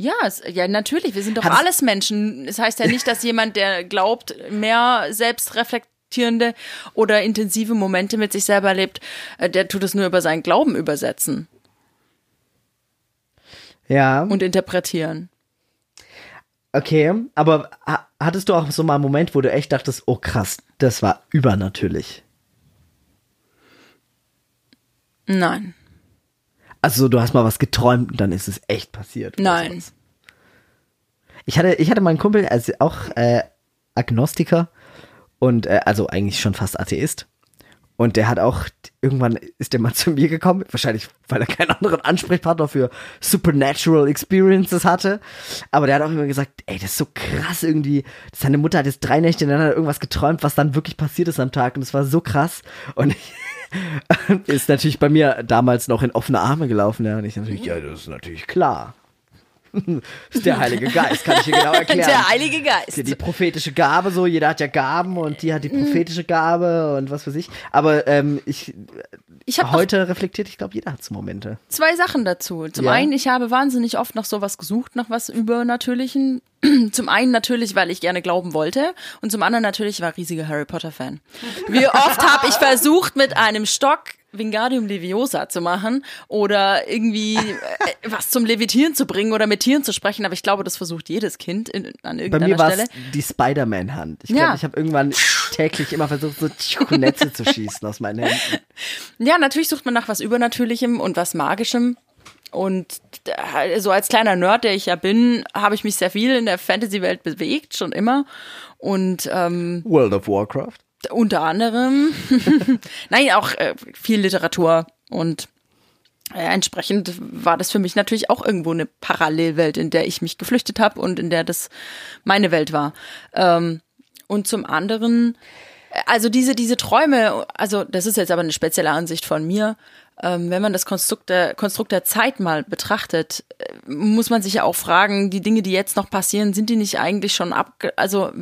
Ja, es, ja, natürlich. Wir sind doch Hat alles Menschen. Es das heißt ja nicht, dass jemand, der glaubt, mehr selbstreflektierende oder intensive Momente mit sich selber erlebt, äh, der tut es nur über seinen Glauben übersetzen. Ja. Und interpretieren. Okay, aber hattest du auch so mal einen Moment, wo du echt dachtest, oh krass, das war übernatürlich? Nein. Also du hast mal was geträumt und dann ist es echt passiert. Nein. Ich hatte, ich hatte meinen Kumpel, also auch äh, Agnostiker und äh, also eigentlich schon fast Atheist. Und der hat auch, irgendwann ist der mal zu mir gekommen, wahrscheinlich, weil er keinen anderen Ansprechpartner für Supernatural Experiences hatte. Aber der hat auch immer gesagt, ey, das ist so krass irgendwie. Seine Mutter hat jetzt drei Nächte ineinander irgendwas geträumt, was dann wirklich passiert ist am Tag. Und es war so krass. Und ich, ist natürlich bei mir damals noch in offene Arme gelaufen. Ja, und ich natürlich, ja, das ist natürlich klar. Ist der Heilige Geist, kann ich dir genau erklären. Der Heilige Geist. Die, die prophetische Gabe, so, jeder hat ja Gaben und die hat die prophetische Gabe und was weiß ich. Aber ähm, ich, ich heute reflektiert, ich glaube, jeder hat so Momente. Zwei Sachen dazu. Zum ja. einen, ich habe wahnsinnig oft nach sowas gesucht, nach was Übernatürlichen. Zum einen natürlich, weil ich gerne glauben wollte und zum anderen natürlich, war riesiger Harry Potter Fan. Wie oft habe ich versucht, mit einem Stock Wingardium Leviosa zu machen oder irgendwie äh, was zum Levitieren zu bringen oder mit Tieren zu sprechen, aber ich glaube, das versucht jedes Kind in, an irgendeiner Stelle. Bei mir war es die Spider-Man-Hand. Ich glaube, ja. ich habe irgendwann täglich immer versucht, so Netze zu schießen aus meinen Händen. Ja, natürlich sucht man nach was Übernatürlichem und was Magischem. Und so als kleiner Nerd, der ich ja bin, habe ich mich sehr viel in der Fantasy-Welt bewegt, schon immer. Und ähm, World of Warcraft. Unter anderem. Nein, auch äh, viel Literatur und äh, entsprechend war das für mich natürlich auch irgendwo eine Parallelwelt, in der ich mich geflüchtet habe und in der das meine Welt war. Ähm, und zum anderen, äh, also diese, diese Träume, also das ist jetzt aber eine spezielle Ansicht von mir, ähm, wenn man das Konstrukt der, Konstrukt der Zeit mal betrachtet, äh, muss man sich ja auch fragen, die Dinge, die jetzt noch passieren, sind die nicht eigentlich schon ab, also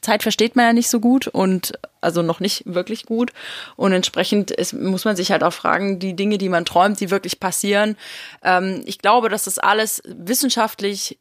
Zeit versteht man ja nicht so gut und also noch nicht wirklich gut. Und entsprechend ist, muss man sich halt auch fragen, die Dinge, die man träumt, die wirklich passieren. Ähm, ich glaube, dass das alles wissenschaftlich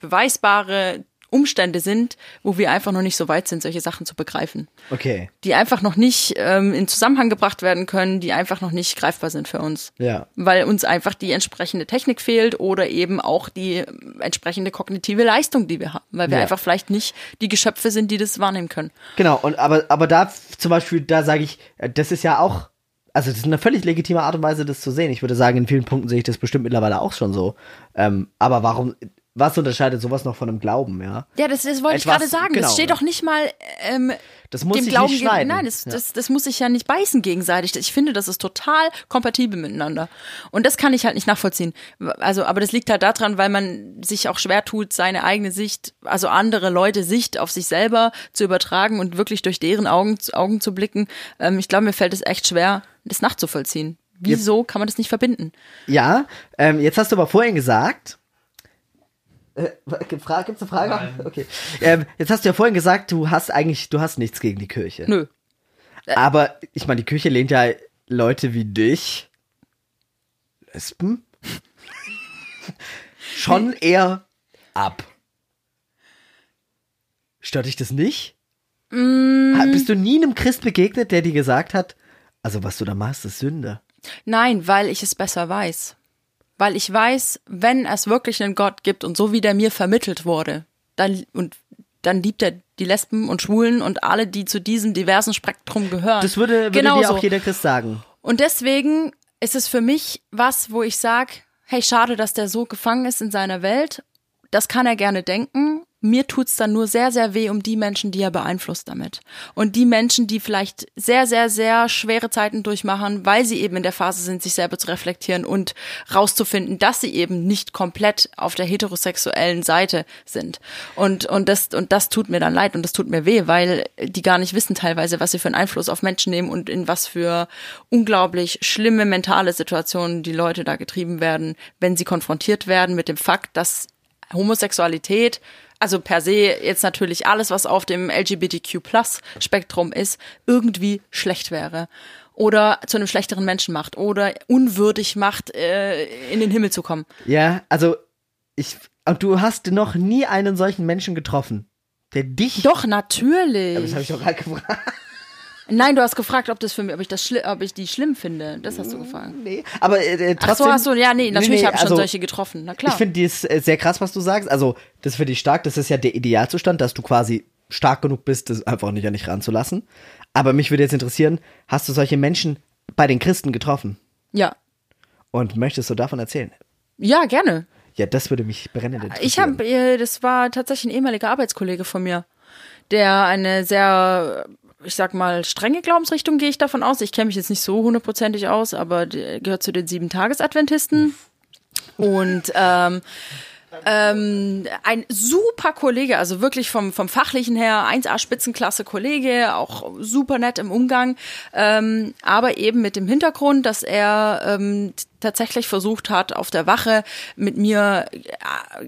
beweisbare Umstände sind, wo wir einfach noch nicht so weit sind, solche Sachen zu begreifen. Okay. Die einfach noch nicht ähm, in Zusammenhang gebracht werden können, die einfach noch nicht greifbar sind für uns. Ja. Weil uns einfach die entsprechende Technik fehlt oder eben auch die entsprechende kognitive Leistung, die wir haben. Weil wir ja. einfach vielleicht nicht die Geschöpfe sind, die das wahrnehmen können. Genau, und aber, aber da zum Beispiel, da sage ich, äh, das ist ja auch also das ist eine völlig legitime Art und Weise, das zu sehen. Ich würde sagen, in vielen Punkten sehe ich das bestimmt mittlerweile auch schon so. Ähm, aber warum was unterscheidet sowas noch von einem Glauben, ja? Ja, das, das wollte Etwas, ich gerade sagen. Genau, das steht doch nicht mal ähm, das muss dem Glauben nicht schneiden. Nein, das, ja. das, das muss sich ja nicht beißen gegenseitig. Ich finde, das ist total kompatibel miteinander. Und das kann ich halt nicht nachvollziehen. Also, aber das liegt halt daran, weil man sich auch schwer tut, seine eigene Sicht, also andere Leute Sicht auf sich selber zu übertragen und wirklich durch deren Augen, Augen zu blicken. Ähm, ich glaube, mir fällt es echt schwer, das nachzuvollziehen. Wieso kann man das nicht verbinden? Ja, ähm, jetzt hast du aber vorhin gesagt, äh, Gibt es eine Frage? Nein. Okay. Ähm, jetzt hast du ja vorhin gesagt, du hast eigentlich, du hast nichts gegen die Kirche. Nö. Aber ich meine, die Kirche lehnt ja Leute wie dich, Lesben, schon eher ab. Stört dich das nicht? Mm. Bist du nie einem Christ begegnet, der dir gesagt hat, also was du da machst, ist Sünde? Nein, weil ich es besser weiß weil ich weiß, wenn es wirklich einen Gott gibt und so wie der mir vermittelt wurde, dann und dann liebt er die Lesben und Schwulen und alle, die zu diesem diversen Spektrum gehören. Das würde, würde Genauso. dir auch jeder Christ sagen. Und deswegen ist es für mich was, wo ich sage, hey, schade, dass der so gefangen ist in seiner Welt. Das kann er gerne denken. Mir tut's dann nur sehr, sehr weh um die Menschen, die er beeinflusst damit. Und die Menschen, die vielleicht sehr, sehr, sehr schwere Zeiten durchmachen, weil sie eben in der Phase sind, sich selber zu reflektieren und rauszufinden, dass sie eben nicht komplett auf der heterosexuellen Seite sind. Und, und das, und das tut mir dann leid und das tut mir weh, weil die gar nicht wissen teilweise, was sie für einen Einfluss auf Menschen nehmen und in was für unglaublich schlimme mentale Situationen die Leute da getrieben werden, wenn sie konfrontiert werden mit dem Fakt, dass Homosexualität also per se jetzt natürlich alles, was auf dem LGBTQ-Plus-Spektrum ist, irgendwie schlecht wäre. Oder zu einem schlechteren Menschen macht oder unwürdig macht, äh, in den Himmel zu kommen. Ja, also ich. Und du hast noch nie einen solchen Menschen getroffen, der dich. Doch, natürlich. Aber das habe ich doch gerade gefragt. Nein, du hast gefragt, ob das für mich, ob ich das ob ich die schlimm finde. Das hast du gefragt. Nee, aber äh, Ach trotzdem. so, hast du, ja, nee, natürlich nee, habe ich schon also, solche getroffen. Na klar. Ich finde dies äh, sehr krass, was du sagst. Also, das finde ich stark. Das ist ja der Idealzustand, dass du quasi stark genug bist, das einfach nicht an dich ranzulassen. Aber mich würde jetzt interessieren, hast du solche Menschen bei den Christen getroffen? ja. Und möchtest du davon erzählen? Ja, gerne. Ja, das würde mich brennend interessieren. Ich habe, äh, das war tatsächlich ein ehemaliger Arbeitskollege von mir, der eine sehr, ich sag mal, strenge Glaubensrichtung, gehe ich davon aus. Ich kenne mich jetzt nicht so hundertprozentig aus, aber gehört zu den sieben Tagesadventisten. Und ähm, ähm, ein super Kollege, also wirklich vom, vom fachlichen her 1A Spitzenklasse Kollege, auch super nett im Umgang, ähm, aber eben mit dem Hintergrund, dass er ähm, tatsächlich versucht hat, auf der Wache mit mir äh,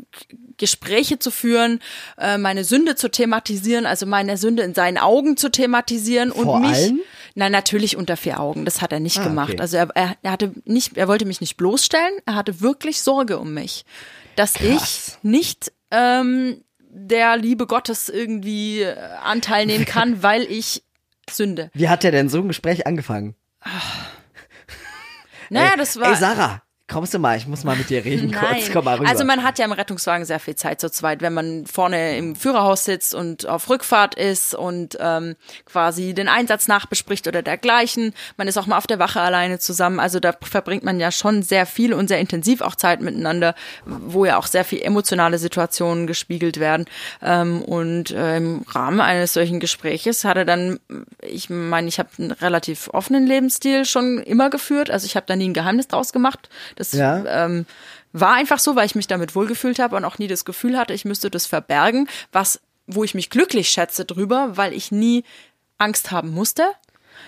Gespräche zu führen, äh, meine Sünde zu thematisieren, also meine Sünde in seinen Augen zu thematisieren und Vor mich. allen? Nein, natürlich unter vier Augen. Das hat er nicht Ah, gemacht. okay. Also er, er, er hatte nicht, er wollte mich nicht bloßstellen. Er hatte wirklich Sorge um mich, dass Krass. ich nicht ähm, der Liebe Gottes irgendwie äh, Anteil nehmen kann, weil ich sünde. Wie hat der denn so ein Gespräch angefangen? Naja, ey, das war. Ey, Sarah, kommst du mal? Ich muss mal mit dir reden. Kurz, komm mal rüber. Also man hat ja im Rettungswagen sehr viel Zeit zu zweit, wenn man vorne im Führerhaus sitzt und auf Rückfahrt ist und ähm, quasi den Einsatz nachbespricht oder dergleichen. Man ist auch mal auf der Wache alleine zusammen. Also da verbringt man ja schon sehr viel und sehr intensiv auch Zeit miteinander, wo ja auch sehr viel emotionale Situationen gespiegelt werden. Ähm, und äh, im Rahmen eines solchen Gespräches hat er dann, ich meine, ich habe einen relativ offenen Lebensstil schon immer geführt. Also ich habe da nie ein Geheimnis draus gemacht. Das Ja. ähm, war einfach so, weil ich mich damit wohlgefühlt habe und auch nie das Gefühl hatte, ich müsste das verbergen, was, wo ich mich glücklich schätze drüber, weil ich nie Angst haben musste.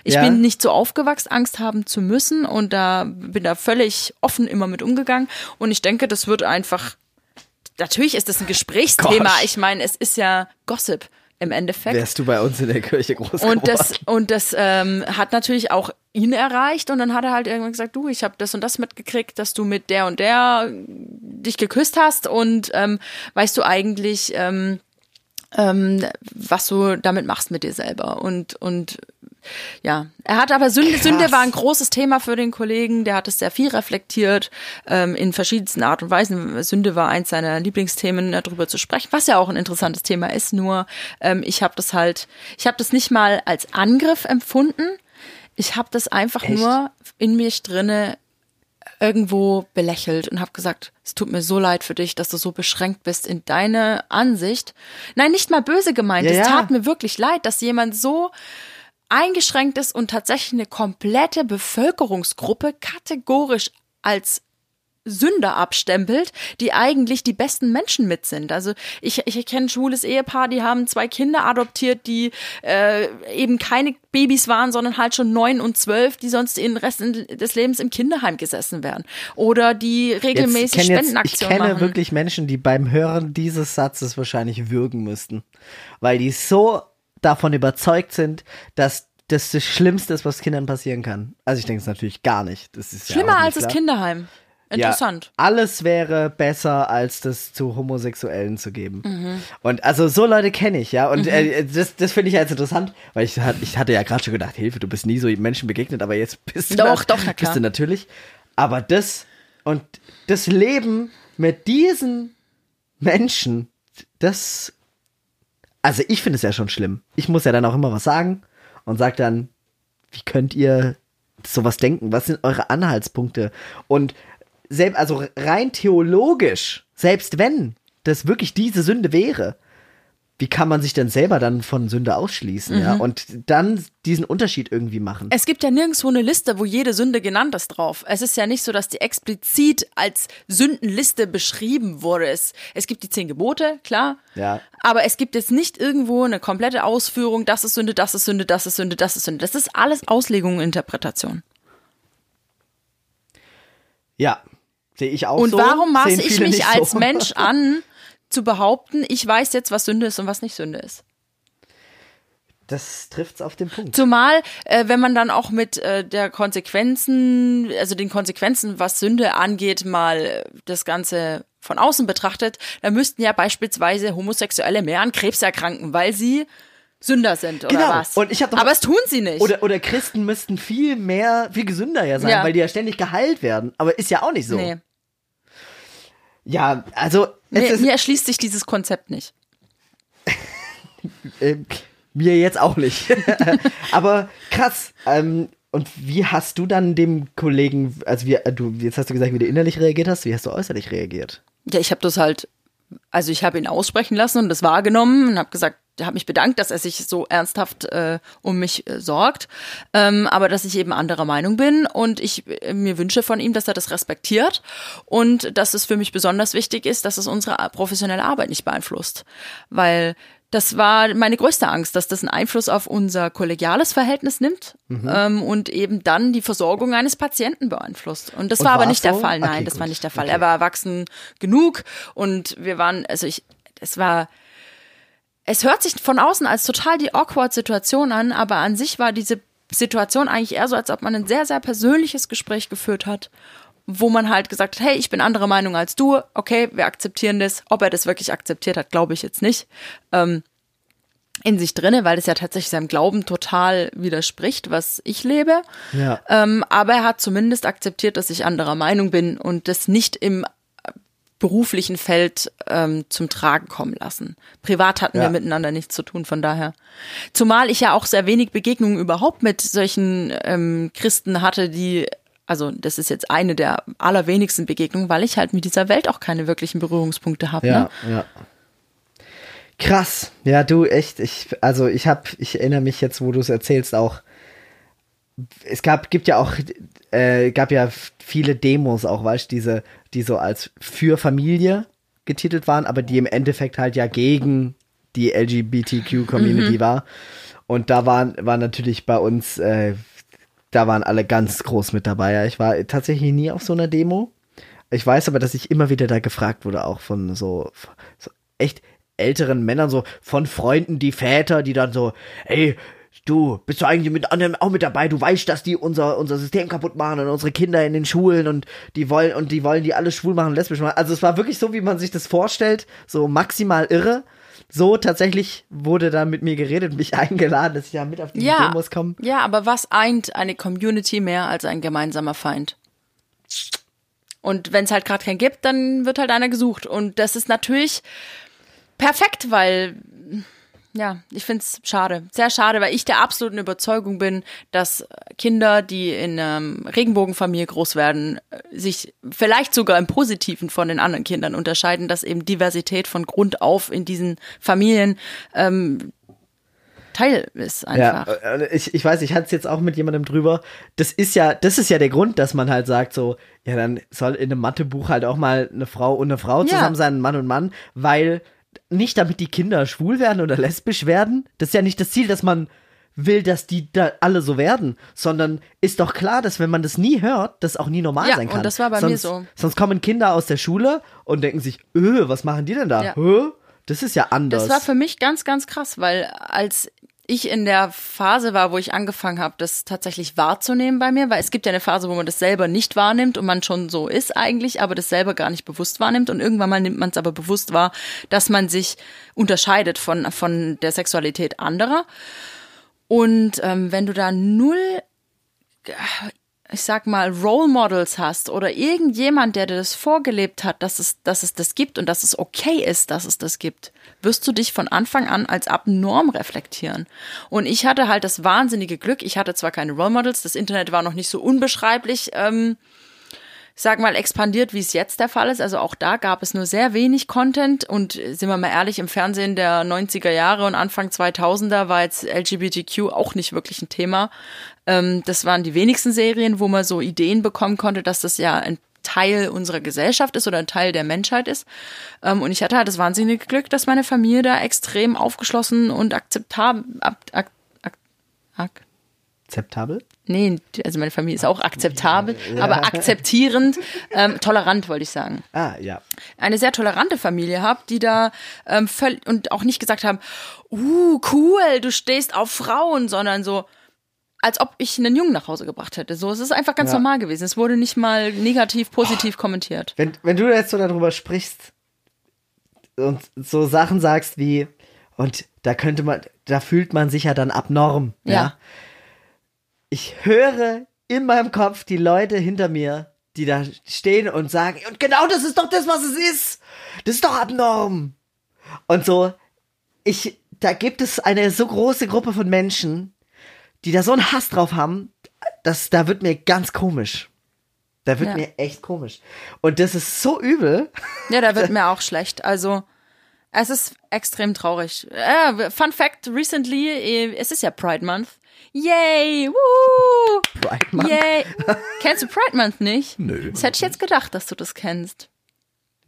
Ich Ja. bin nicht so aufgewachsen, Angst haben zu müssen und da bin da völlig offen immer mit umgegangen und ich denke, das wird einfach, natürlich ist das ein Gesprächsthema. Gosh. Ich meine, es ist ja Gossip im Endeffekt. Wärst du bei uns in der Kirche groß Und das, geworden? und das ähm, hat natürlich auch ihn erreicht und dann hat er halt irgendwann gesagt, du, ich habe das und das mitgekriegt, dass du mit der und der dich geküsst hast und ähm, weißt du eigentlich, ähm, ähm, was du damit machst mit dir selber und und ja, er hat aber Sünde, Krass. Sünde war ein großes Thema für den Kollegen, der hat es sehr viel reflektiert, ähm, in verschiedensten Art und Weisen. Sünde war eins seiner Lieblingsthemen, darüber zu sprechen, was ja auch ein interessantes Thema ist, nur ähm, ich habe das halt, ich habe das nicht mal als Angriff empfunden, ich habe das einfach Echt? nur in mich drinne irgendwo belächelt und habe gesagt, es tut mir so leid für dich, dass du so beschränkt bist in deine Ansicht. Nein, nicht mal böse gemeint. Ja, es ja. tat mir wirklich leid, dass jemand so eingeschränkt ist und tatsächlich eine komplette Bevölkerungsgruppe kategorisch als Sünder abstempelt, die eigentlich die besten Menschen mit sind. Also ich, ich kenne ein schwules Ehepaar, die haben zwei Kinder adoptiert, die äh, eben keine Babys waren, sondern halt schon neun und zwölf, die sonst den Rest des Lebens im Kinderheim gesessen wären. Oder die regelmäßig kenn jetzt, ich Spendenaktionen kenne machen. wirklich Menschen, die beim Hören dieses Satzes wahrscheinlich würgen müssten. Weil die so davon überzeugt sind, dass das das Schlimmste ist, was Kindern passieren kann. Also ich denke es natürlich gar nicht. Das ist ja Schlimmer als nicht das klar. Kinderheim. Interessant. Ja, alles wäre besser, als das zu Homosexuellen zu geben. Mhm. Und also so Leute kenne ich, ja. Und äh, das, das finde ich jetzt interessant, weil ich, ich hatte ja gerade schon gedacht, Hilfe, du bist nie so Menschen begegnet, aber jetzt bist du, Doch, doch, bist du natürlich. Aber das und das Leben mit diesen Menschen, das, also ich finde es ja schon schlimm. Ich muss ja dann auch immer was sagen und sag dann, wie könnt ihr sowas denken? Was sind eure Anhaltspunkte? Und selbst, also rein theologisch, selbst wenn das wirklich diese Sünde wäre, wie kann man sich denn selber dann von Sünde ausschließen, ja? Und dann diesen Unterschied irgendwie machen. Es gibt ja nirgendwo eine Liste, wo jede Sünde genannt ist drauf. Es ist ja nicht so, dass die explizit als Sündenliste beschrieben wurde. Es, es gibt die zehn Gebote, klar. Ja. Aber es gibt jetzt nicht irgendwo eine komplette Ausführung, das ist Sünde, das ist Sünde, das ist Sünde, das ist Sünde. Das ist alles Auslegung und Interpretation. Ja, sehe ich auch Und so. warum maße ich mich als so. Mensch an, zu behaupten, ich weiß jetzt, was Sünde ist und was nicht Sünde ist? Das trifft's auf den Punkt. Zumal, äh, wenn man dann auch mit äh, der Konsequenzen, also den Konsequenzen, was Sünde angeht, mal das Ganze von außen betrachtet, dann müssten ja beispielsweise Homosexuelle mehr an Krebs erkranken, weil sie Sünder sind oder Genau. was. Und ich hab doch- Aber es tun sie nicht. Oder, oder Christen müssten viel mehr, viel gesünder ja sein, Ja. weil die ja ständig geheilt werden. Aber ist ja auch nicht so. nee, Ja, also mir, mir erschließt sich dieses Konzept nicht. äh, mir jetzt auch nicht. Aber krass. Ähm, und wie hast du dann dem Kollegen, also wie, äh, du, jetzt hast du gesagt, wie du innerlich reagiert hast, wie hast du äußerlich reagiert? Ja, ich habe das halt, also ich habe ihn aussprechen lassen und das wahrgenommen und habe gesagt, habe mich bedankt, dass er sich so ernsthaft äh, um mich äh, sorgt, ähm, aber dass ich eben anderer Meinung bin und ich äh, mir wünsche von ihm, dass er das respektiert und dass es für mich besonders wichtig ist, dass es unsere professionelle Arbeit nicht beeinflusst, weil das war meine größte Angst, dass das einen Einfluss auf unser kollegiales Verhältnis nimmt ähm, und eben dann die Versorgung eines Patienten beeinflusst. Und das Und war aber nicht der so? Fall. Nein, Okay, das war gut. nicht der Fall. Okay. Er war erwachsen genug und wir waren, also ich, es war, es hört sich von außen als total die awkward Situation an, aber an sich war diese Situation eigentlich eher so, als ob man ein sehr, sehr persönliches Gespräch geführt hat, wo man halt gesagt hat, hey, ich bin anderer Meinung als du, okay, wir akzeptieren das. Ob er das wirklich akzeptiert hat, glaube ich jetzt nicht. Ähm, in sich drinne, weil das ja tatsächlich seinem Glauben total widerspricht, was ich lebe. Ja. Ähm, aber er hat zumindest akzeptiert, dass ich anderer Meinung bin und das nicht im beruflichen Feld ähm, zum Tragen kommen lassen. Privat hatten Ja. wir miteinander nichts zu tun, von daher. Zumal ich ja auch sehr wenig Begegnungen überhaupt mit solchen ähm, Christen hatte, die also das ist jetzt eine der allerwenigsten Begegnungen, weil ich halt mit dieser Welt auch keine wirklichen Berührungspunkte habe. Ja, Ne? ja. Krass. Ja, du echt, ich, also ich hab, ich erinnere mich jetzt, wo du es erzählst, auch. Es gab, gibt ja auch, äh, gab ja viele Demos auch, weißt du, diese, die so als für Familie getitelt waren, aber die im Endeffekt halt ja gegen die LGBTQ-Community war. Und da waren, waren natürlich bei uns, äh, da waren alle ganz groß mit dabei. Ja, ich war tatsächlich nie auf so einer Demo. Ich weiß aber, dass ich immer wieder da gefragt wurde, auch von so, so echt älteren Männern, so von Freunden, die Väter, die dann so, ey, du, bist du eigentlich mit anderen auch mit dabei? Du weißt, dass die unser, unser System kaputt machen und unsere Kinder in den Schulen und die wollen, und die wollen die alle schwul machen, lesbisch machen. Also es war wirklich so, wie man sich das vorstellt, so maximal irre. So tatsächlich wurde da mit mir geredet, mich eingeladen, dass ich ja mit auf die Ja, Demos komme. ja, aber was eint eine Community mehr als ein gemeinsamer Feind? Und wenn es halt gerade keinen gibt, dann wird halt einer gesucht. Und das ist natürlich perfekt, weil ja, ich find's schade, sehr schade, weil ich der absoluten Überzeugung bin, dass Kinder, die in ähm, Regenbogenfamilie groß werden, äh, sich vielleicht sogar im Positiven von den anderen Kindern unterscheiden, dass eben Diversität von Grund auf in diesen Familien ähm, Teil ist einfach. Ja, äh, ich, ich weiß, ich hatte es jetzt auch mit jemandem drüber. Das ist ja, das ist ja der Grund, dass man halt sagt so, ja, dann soll in einem Mathebuch halt auch mal eine Frau und eine Frau Ja. zusammen sein, ein Mann und Mann, weil nicht damit die Kinder schwul werden oder lesbisch werden. Das ist ja nicht das Ziel, dass man will, dass die da alle so werden, sondern ist doch klar, dass wenn man das nie hört, das auch nie normal Ja, sein und kann. das war bei sonst, mir so. Sonst kommen Kinder aus der Schule und denken sich, öh, was machen die denn da? Ja. Hä? Das ist ja anders. Das war für mich ganz, ganz krass, weil als ich in der Phase war, wo ich angefangen habe, das tatsächlich wahrzunehmen bei mir, weil es gibt ja eine Phase, wo man das selber nicht wahrnimmt und man schon so ist eigentlich, aber das selber gar nicht bewusst wahrnimmt und irgendwann mal nimmt man es aber bewusst wahr, dass man sich unterscheidet von, von der Sexualität anderer. Und ähm, wenn du da null ich sag mal, Role Models hast oder irgendjemand, der dir das vorgelebt hat, dass es, dass es das gibt und dass es okay ist, dass es das gibt, wirst du dich von Anfang an als abnorm reflektieren. Und ich hatte halt das wahnsinnige Glück, ich hatte zwar keine Role Models, das Internet war noch nicht so unbeschreiblich, ähm, sag mal, expandiert, wie es jetzt der Fall ist. Also auch da gab es nur sehr wenig Content und äh, sind wir mal ehrlich, im Fernsehen der 90er Jahre und Anfang 2000er war jetzt LGBTQ auch nicht wirklich ein Thema. Ähm, das waren die wenigsten Serien, wo man so Ideen bekommen konnte, dass das ja ein Teil unserer Gesellschaft ist oder ein Teil der Menschheit ist. Ähm, und ich hatte halt das wahnsinnige Glück, dass meine Familie da extrem aufgeschlossen und akzeptabel, ak, ak, ak, Akzeptabel? Nee, also meine Familie ist auch akzeptabel, aber akzeptierend, ähm, tolerant wollte ich sagen. Ah, ja. Eine sehr tolerante Familie habe, die da ähm, völ und auch nicht gesagt haben, uh, cool, du stehst auf Frauen, sondern so, als ob ich einen Jungen nach Hause gebracht hätte. So, es ist einfach ganz Ja. normal gewesen. Es wurde nicht mal negativ, positiv kommentiert. Wenn, wenn du jetzt so darüber sprichst und so Sachen sagst wie, und da könnte man, da fühlt man sich ja dann abnorm. Ja. Ja. Ich höre in meinem Kopf die Leute hinter mir, die da stehen und sagen, und genau das ist doch das, was es ist. Das ist doch abnorm. Und so, ich, da gibt es eine so große Gruppe von Menschen, die da so einen Hass drauf haben, dass da wird mir ganz komisch. Da wird Ja. mir echt komisch. Und das ist so übel. Ja, da wird mir auch schlecht. Also, es ist extrem traurig. Äh, Fun Fact, recently, äh, es ist ja Pride Month. Yay! Woo! Pride Month? Yay! Kennst du Pride Month nicht? Nö. Das hätte ich jetzt gedacht, dass du das kennst.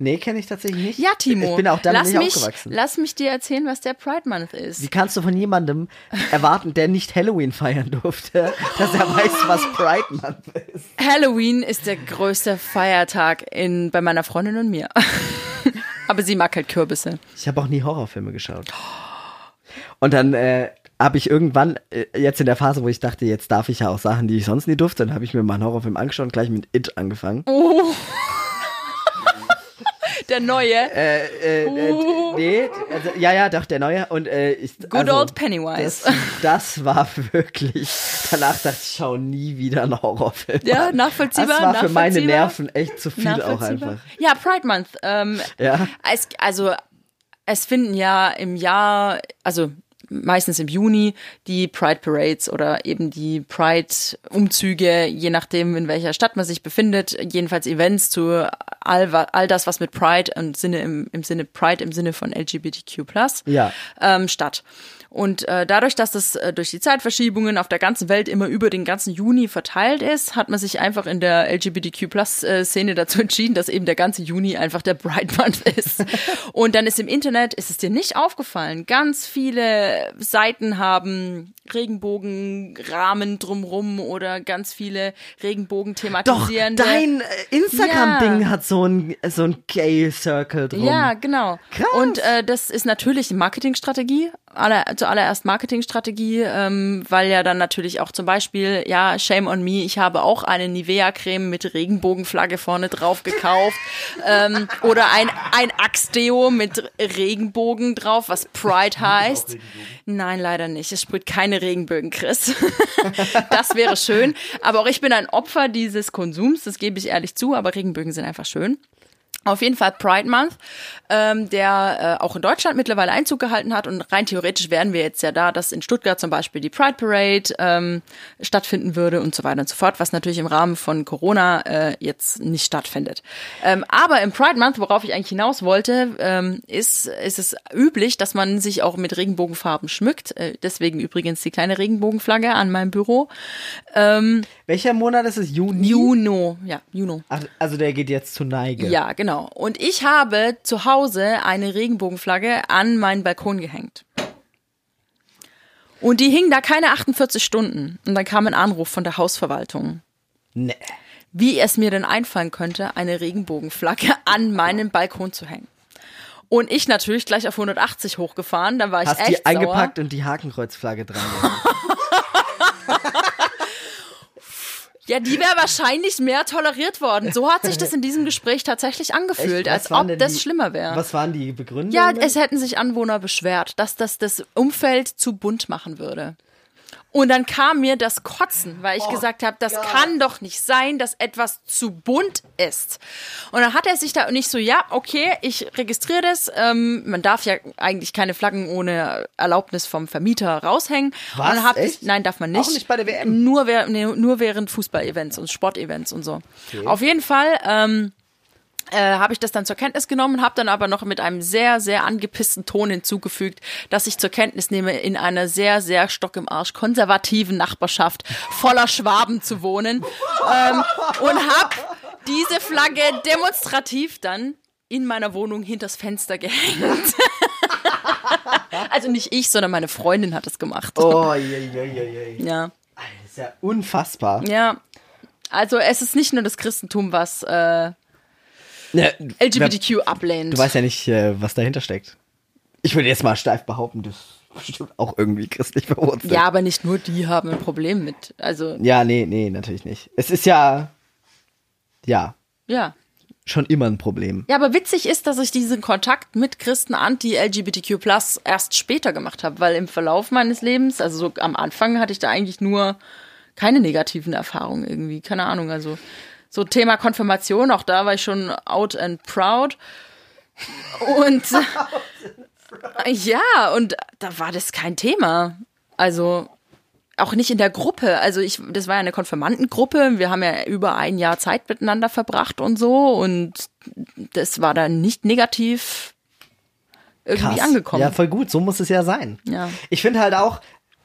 Nee, kenne ich tatsächlich nicht. Ja, Timo. Ich bin auch damit lass nicht mich, aufgewachsen. Lass mich dir erzählen, was der Pride Month ist. Wie kannst du von jemandem erwarten, der nicht Halloween feiern durfte, dass er weiß, was Pride Month ist? Halloween ist der größte Feiertag in, bei meiner Freundin und mir. Aber sie mag halt Kürbisse. Ich habe auch nie Horrorfilme geschaut. Und dann äh, habe ich irgendwann, äh, jetzt in der Phase, wo ich dachte, jetzt darf ich ja auch Sachen, die ich sonst nie durfte, dann habe ich mir mal einen Horrorfilm angeschaut und gleich mit It angefangen. Oh. Der neue. Äh, äh, Uh. nee, also, ja, ja, doch, der neue. Und äh, ich, Good old Pennywise. Das, das war wirklich. Danach dachte ich, schau nie wieder einen Horrorfilm. Ja, nachvollziehbar, Das war für meine nachvollziehbar. Nerven echt zu viel auch Nachvollziehbar. einfach. Ja, Pride Month. Ähm, Ja. es, also es finden ja im Jahr, also meistens im Juni, die Pride Parades oder eben die Pride-Umzüge, je nachdem, in welcher Stadt man sich befindet, jedenfalls Events zu all, all das, was mit Pride im Sinne, im, im Sinne Pride im Sinne von LGBTQ Ja. ähm, statt. Und äh, dadurch, dass das äh, durch die Zeitverschiebungen auf der ganzen Welt immer über den ganzen Juni verteilt ist, hat man sich einfach in der LGBTQ-Plus-Szene dazu entschieden, dass eben der ganze Juni einfach der Pride Month ist. Und dann ist im Internet, ist es dir nicht aufgefallen, ganz viele Seiten haben Regenbogenrahmen drumrum oder ganz viele Regenbogen Doch, thematisierende. dein äh, Instagram-Ding Ja. hat so ein, so ein Gay-Circle drum. Ja, genau. Krass. Und äh, das ist natürlich eine Marketingstrategie, aller, zuallererst Marketingstrategie, ähm, weil ja dann natürlich auch zum Beispiel, ja, shame on me, ich habe auch eine Nivea-Creme mit Regenbogenflagge vorne drauf gekauft ähm, oder ein, ein Axe-Deo mit Regenbogen drauf, was Pride heißt. Nein, leider nicht. Es sprüht keine Regenbögen, Chris. das wäre schön. Aber auch ich bin ein Opfer dieses Konsums, das gebe ich ehrlich zu, aber Regenbögen sind einfach schön. Auf jeden Fall Pride Month, ähm, der äh, auch in Deutschland mittlerweile Einzug gehalten hat und rein theoretisch wären wir jetzt ja da, dass in Stuttgart zum Beispiel die Pride Parade ähm, stattfinden würde und so weiter und so fort, was natürlich im Rahmen von Corona äh, jetzt nicht stattfindet. Ähm, aber im Pride Month, worauf ich eigentlich hinaus wollte, ähm, ist, ist es üblich, dass man sich auch mit Regenbogenfarben schmückt. Äh, deswegen übrigens die kleine Regenbogenflagge an meinem Büro. Ähm, Welcher Monat ist es? Juni? Juno, ja, Juno. Ach, also der geht jetzt zu Neige. Ja, genau. Und ich habe zu Hause eine Regenbogenflagge an meinen Balkon gehängt. Und die hing da keine 48 Stunden. Und dann kam ein Anruf von der Hausverwaltung, Nee. wie es mir denn einfallen könnte, eine Regenbogenflagge an meinen Balkon zu hängen. Und ich natürlich gleich auf 180 hochgefahren, da war ich Hast echt die sauer. eingepackt und die Hakenkreuzflagge dran. Ja, die wäre wahrscheinlich mehr toleriert worden. So hat sich das in diesem Gespräch tatsächlich angefühlt, als ob das die- schlimmer wäre. Was waren die Begründungen? Ja, es hätten sich Anwohner beschwert, dass das das Umfeld zu bunt machen würde. Und dann kam mir das Kotzen, weil ich gesagt habe, das kann doch nicht sein, dass etwas zu bunt ist. Und dann hat er sich da nicht so, ja, okay, ich registriere das. Ähm, man darf ja eigentlich keine Flaggen ohne Erlaubnis vom Vermieter raushängen. Was? Und hab Echt? ich, nein, darf man nicht. Auch nicht bei der WM? Nur, nee, nur während Fußball-Events und Sportevents und so. Auf jeden Fall. Ähm, äh, habe ich das dann zur Kenntnis genommen, habe dann aber noch mit einem sehr, sehr angepissten Ton hinzugefügt, dass ich zur Kenntnis nehme, in einer sehr, sehr stock im Arsch konservativen Nachbarschaft voller Schwaben zu wohnen ähm, und habe diese Flagge demonstrativ dann in meiner Wohnung hinters Fenster gehängt. also nicht ich, sondern meine Freundin hat es gemacht. Oh, je, je, je, je. Ja, Das ist ja unfassbar. ja. Also es ist nicht nur das Christentum, was äh, Ja, LGBTQ ablehnt. Du weißt ja nicht, äh, was dahinter steckt. Ich würde jetzt mal steif behaupten, das ist bestimmt auch irgendwie christlich verwurzelt. Ja, aber nicht nur die haben ein Problem mit. Also, Ja, nee, nee, natürlich nicht. Es ist ja, ja, ja. schon immer ein Problem. Ja, aber witzig ist, dass ich diesen Kontakt mit Christen anti-LGBTQ erst später gemacht habe, weil im Verlauf meines Lebens, also so am Anfang hatte ich da eigentlich nur keine negativen Erfahrungen irgendwie, keine Ahnung, also so Thema Konfirmation, auch da war ich schon out and proud. Und ja, und da war das kein Thema. Also auch nicht in der Gruppe. Also ich, das war ja eine Konfirmandengruppe. Wir haben ja über ein Jahr Zeit miteinander verbracht und so. Und das war dann nicht negativ irgendwie Krass. angekommen. Ja, voll gut, so muss es ja sein. Ja. Ich finde halt auch,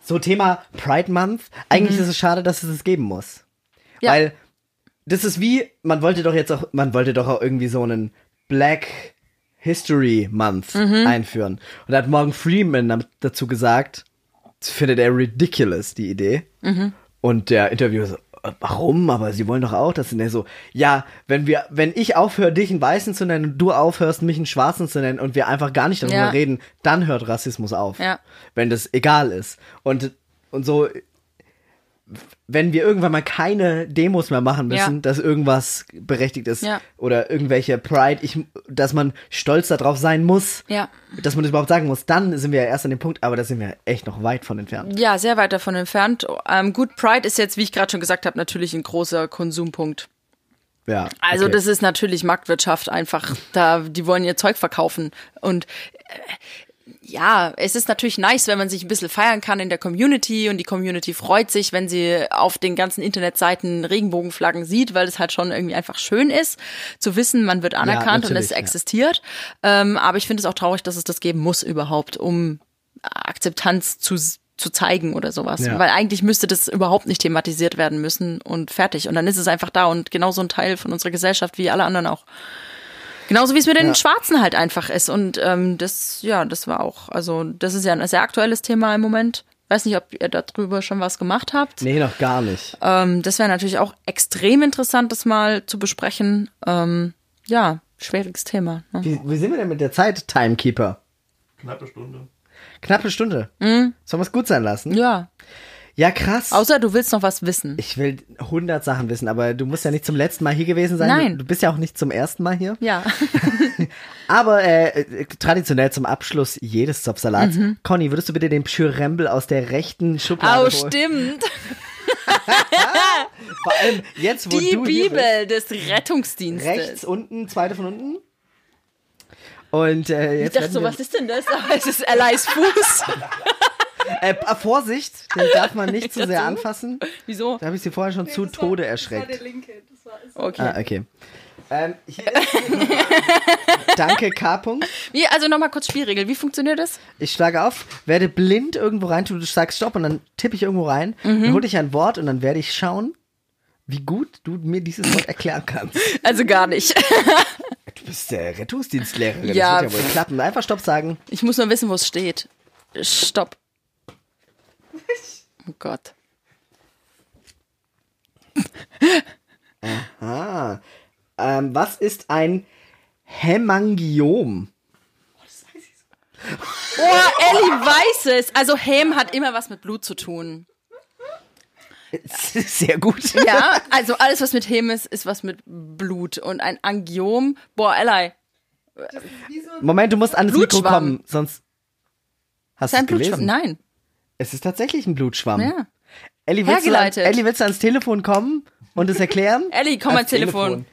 so Thema Pride Month, eigentlich ist es schade, dass es es geben muss. Mhm. Ja. Weil das ist wie, man wollte doch jetzt auch, man wollte doch auch irgendwie so einen Black History Month Mhm. einführen. Und da hat Morgan Freeman dazu gesagt, das findet er ridiculous, die Idee. Mhm. Und der Interviewer so, "Äh, warum? Aber sie wollen doch auch das. Und er so, ja, wenn wir, wenn ich aufhöre, dich einen Weißen zu nennen und du aufhörst, mich einen Schwarzen zu nennen und wir einfach gar nicht darüber Ja. reden, dann hört Rassismus auf. Ja. Wenn das egal ist. Und, und so, wenn wir irgendwann mal keine Demos mehr machen müssen, Ja. dass irgendwas berechtigt ist Ja. oder irgendwelche Pride, ich, dass man stolz darauf sein muss, Ja. dass man das überhaupt sagen muss, dann sind wir ja erst an dem Punkt, aber da sind wir echt noch weit von entfernt. Ja, sehr weit davon entfernt. Ähm, gut, Pride ist jetzt, wie ich gerade schon gesagt habe, natürlich ein großer Konsumpunkt. Ja. Also okay. das ist natürlich Marktwirtschaft einfach. Da, die wollen ihr Zeug verkaufen. Und äh, ja, es ist natürlich nice, wenn man sich ein bisschen feiern kann in der Community und die Community freut sich, wenn sie auf den ganzen Internetseiten Regenbogenflaggen sieht, weil es halt schon irgendwie einfach schön ist, zu wissen, man wird anerkannt und natürlich, es ja. existiert. Ähm, aber ich finde es auch traurig, dass es das geben muss überhaupt, um Akzeptanz zu zu zeigen oder sowas. Ja. Weil eigentlich müsste das überhaupt nicht thematisiert werden müssen und fertig. Und dann ist es einfach da und genauso ein Teil von unserer Gesellschaft wie alle anderen auch. Genauso wie es mit den Ja. Schwarzen halt einfach ist. Und ähm, das, ja, das war auch, also das ist ja ein sehr aktuelles Thema im Moment. Weiß nicht, ob ihr darüber schon was gemacht habt. Nee, noch gar nicht. Ähm, das wäre natürlich auch extrem interessant, das mal zu besprechen. Ähm, ja, schwieriges Thema. Ne? Wie, wie sind wir denn mit der Zeit, Timekeeper? Knappe Stunde. Knappe Stunde. Sollen wir es gut sein lassen? Mhm. Ja, Ja, krass. außer du willst noch was wissen. ich will 100 Sachen wissen, aber du musst ja nicht zum letzten Mal hier gewesen sein. Nein. Du bist ja auch nicht zum ersten Mal hier. Ja. Aber äh, traditionell zum Abschluss jedes Zopfsalats. Mhm. Conny, würdest du bitte den Pschyrembel aus der rechten Schublade Oh, holen? stimmt. Vor allem jetzt, wo Die du hier Bibel des. Rettungsdienstes. Rechts unten, zweite von unten. Und äh, Ich jetzt dachte werden so, was ist denn das? Aber es ist Elias Fuß. Äh, äh, Vorsicht, den darf man nicht zu sehr anfassen. Wieso? Da habe ich sie vorher schon zu Tode erschreckt. Okay. Ah, okay. Ähm, Danke, K. -Punkt. Wie, also nochmal kurz Spielregel. Wie funktioniert das? Ich schlage auf, werde blind irgendwo rein, du sagst Stopp und dann tippe ich irgendwo rein, Mhm. dann hole ich ein Wort und dann werde ich schauen, wie gut du mir dieses Wort erklären kannst. Also gar nicht. Du bist der Rettungsdienstlehrerin, Ja, das wird ja wohl klappen. Einfach Stopp sagen. Ich muss nur wissen, wo es steht. Stopp. Oh Gott. Ah. Ähm, was ist ein Hämangiom? Oh, Ellie weiß es. Also Häm hat immer was mit Blut zu tun. Sehr gut. Ja, also alles, was mit Häm ist, ist was mit Blut. Und ein Angiom, boah, Ellie, Moment, du musst ans Mikro Blutschwamm. kommen, sonst hast du es gelesen. Nein. Es ist tatsächlich ein Blutschwamm. Ja. Ellie, willst du, an. Ellie, willst du ans Telefon kommen und es erklären? Ellie, komm ans Telefon.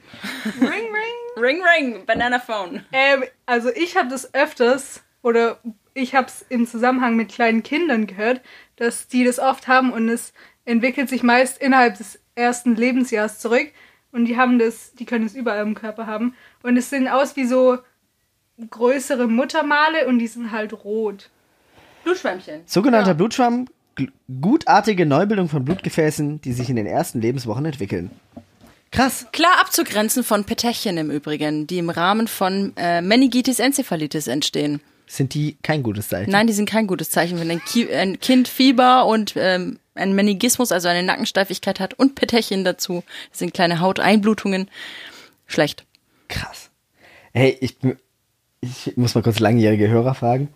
Ring, ring. Ring, ring, Banana Phone. Ähm, also ich habe das öfters oder ich habe es im Zusammenhang mit kleinen Kindern gehört, dass die das oft haben und es entwickelt sich meist innerhalb des ersten Lebensjahres zurück und die haben das, die können es überall im Körper haben und es sehen aus wie so größere Muttermale und die sind halt rot. Blutschwämmchen. Sogenannter Blutschwamm, gl- gutartige Neubildung von Blutgefäßen, die sich in den ersten Lebenswochen entwickeln. Krass. Klar abzugrenzen von Petechien im Übrigen, die im Rahmen von äh, Meningitis encephalitis entstehen. Sind die kein gutes Zeichen? Nein, die sind kein gutes Zeichen, wenn ein, Ki ein Kind Fieber und ähm, ein Meningismus, also eine Nackensteifigkeit hat und Petechien dazu. Das sind kleine Hauteinblutungen. Schlecht. Krass. Hey, ich, ich muss mal kurz langjährige Hörer fragen.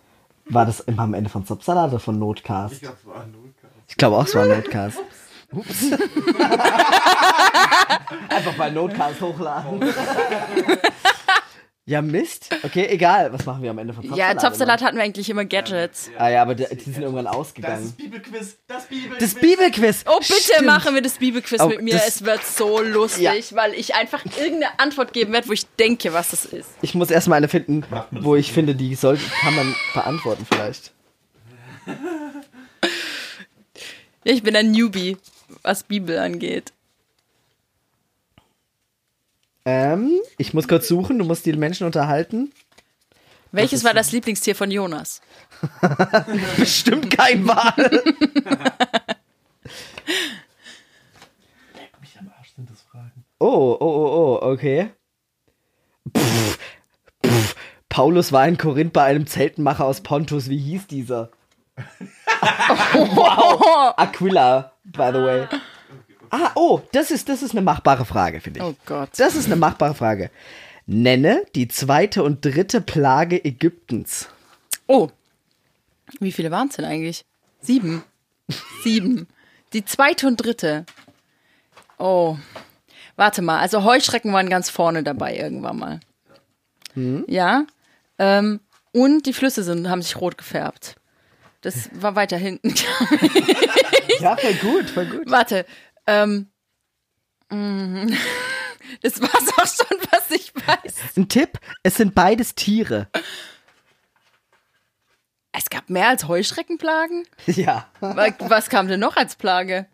War das immer am Ende von Subsalat oder von Notcast? Ich glaube, es war ein Notcast. Ich glaube auch, es war ein Notcast. Ups. Einfach mal Notcast hochladen. ja, Mist. Okay, egal. Was machen wir am Ende von Ja, Topfsalat? Topfsalat hatten wir eigentlich immer Gadgets. Ah ja, aber die, die sind irgendwann Das ausgegangen. Bibelquiz, das Bibelquiz. Das Bibelquiz. Oh, bitte Stimmt. machen wir das Bibelquiz Oh, mit mir. das- Es wird so lustig, Ja. weil ich einfach irgendeine Antwort geben werde, wo ich denke, was das ist. Ich muss erstmal eine finden, das wo ich finde, die soll, kann man beantworten vielleicht. Ich bin ein Newbie, was Bibel angeht. Ähm, ich muss kurz suchen, du musst die Menschen unterhalten. Welches war das Lieblingstier von Jonas? Bestimmt kein Wal. Mich am Arsch sind das Fragen. Oh, oh, oh, oh, okay. Pff, pff. Paulus war in Korinth bei einem Zeltenmacher aus Pontus. Wie hieß dieser? wow. Aquila, by the way. Ah, oh, das ist, das ist eine machbare Frage, finde ich. Oh Gott. Das ist eine machbare Frage. Nenne die zweite und dritte Plage Ägyptens. Oh. Wie viele waren es denn eigentlich? Sieben. Sieben. Die zweite und dritte. Oh. Warte mal, also Heuschrecken waren ganz vorne dabei irgendwann mal. Ja. Ähm, und die Flüsse sind, haben sich rot gefärbt. Das war weiter hinten. Ja, voll gut, voll gut. Warte. Ähm, mm, das war's auch schon, was ich weiß. Ein Tipp, es sind beides Tiere. Es gab mehr als Heuschreckenplagen? Ja. Wa- Was kam denn noch als Plage?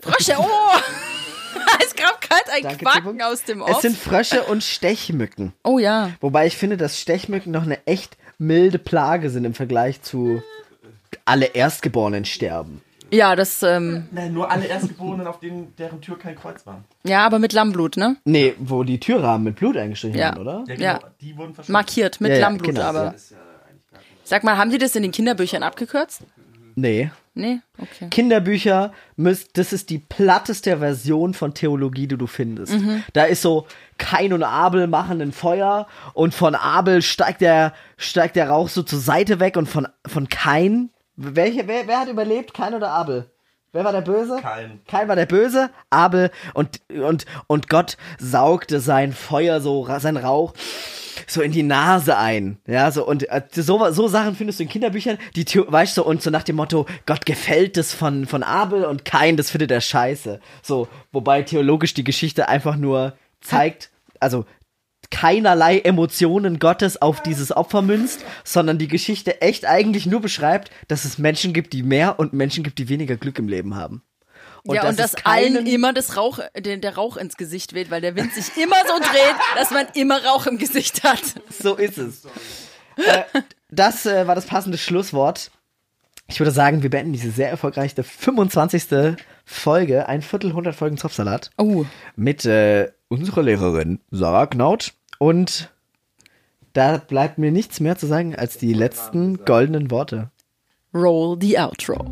Frösche, oh! es gab gerade ein Danke, Quaken Tippung. aus dem Es Off. sind Frösche und Stechmücken. oh ja. Wobei ich finde, dass Stechmücken noch eine echt milde Plage sind im Vergleich zu alle Erstgeborenen sterben. Ja, das, ähm, Nein, nur alle Erstgeborenen, auf denen, deren Tür kein Kreuz war. ja, aber mit Lammblut, ne? Nee, wo die Türrahmen mit Blut eingestrichen Ja. waren, oder? Ja, genau. Ja. Die wurden verschwunden. Markiert mit Ja, ja, Lammblut, genau, aber. Sag mal, haben Sie das in den Kinderbüchern abgekürzt? Nee. Nee? Okay. Kinderbücher, müsst, das ist die platteste Version von Theologie, die du findest. Mhm. Da ist so, Kain und Abel machen ein Feuer und von Abel steigt der, steigt der Rauch so zur Seite weg und von, von Kain, welche, wer, wer hat überlebt? Kain oder Abel? Wer war der Böse? Kain. Kain war der Böse, Abel und, und, und Gott saugte sein Feuer so, sein Rauch so in die Nase ein. Ja, so, und äh, so, so Sachen findest du in Kinderbüchern, die, weißt du, und so nach dem Motto, Gott gefällt es von, von Abel und Kain, das findet er scheiße. So, wobei theologisch die Geschichte einfach nur zeigt, also keinerlei Emotionen Gottes auf dieses Opfer münzt, sondern die Geschichte echt eigentlich nur beschreibt, dass es Menschen gibt, die mehr und Menschen gibt, die weniger Glück im Leben haben. ja, und dass dass es keinen- allen immer das Rauch, der, der Rauch ins Gesicht weht, weil der Wind sich immer so dreht, dass man immer Rauch im Gesicht hat. So ist es. äh, das äh, war das passende Schlusswort. Ich würde sagen, wir beenden diese sehr erfolgreiche 25. Folge, ein Viertel hundert Folgen Zopfsalat, Oh. mit äh, unserer Lehrerin Sarah Knaut. Und da bleibt mir nichts mehr zu sagen als die letzten goldenen Worte. Roll the outro.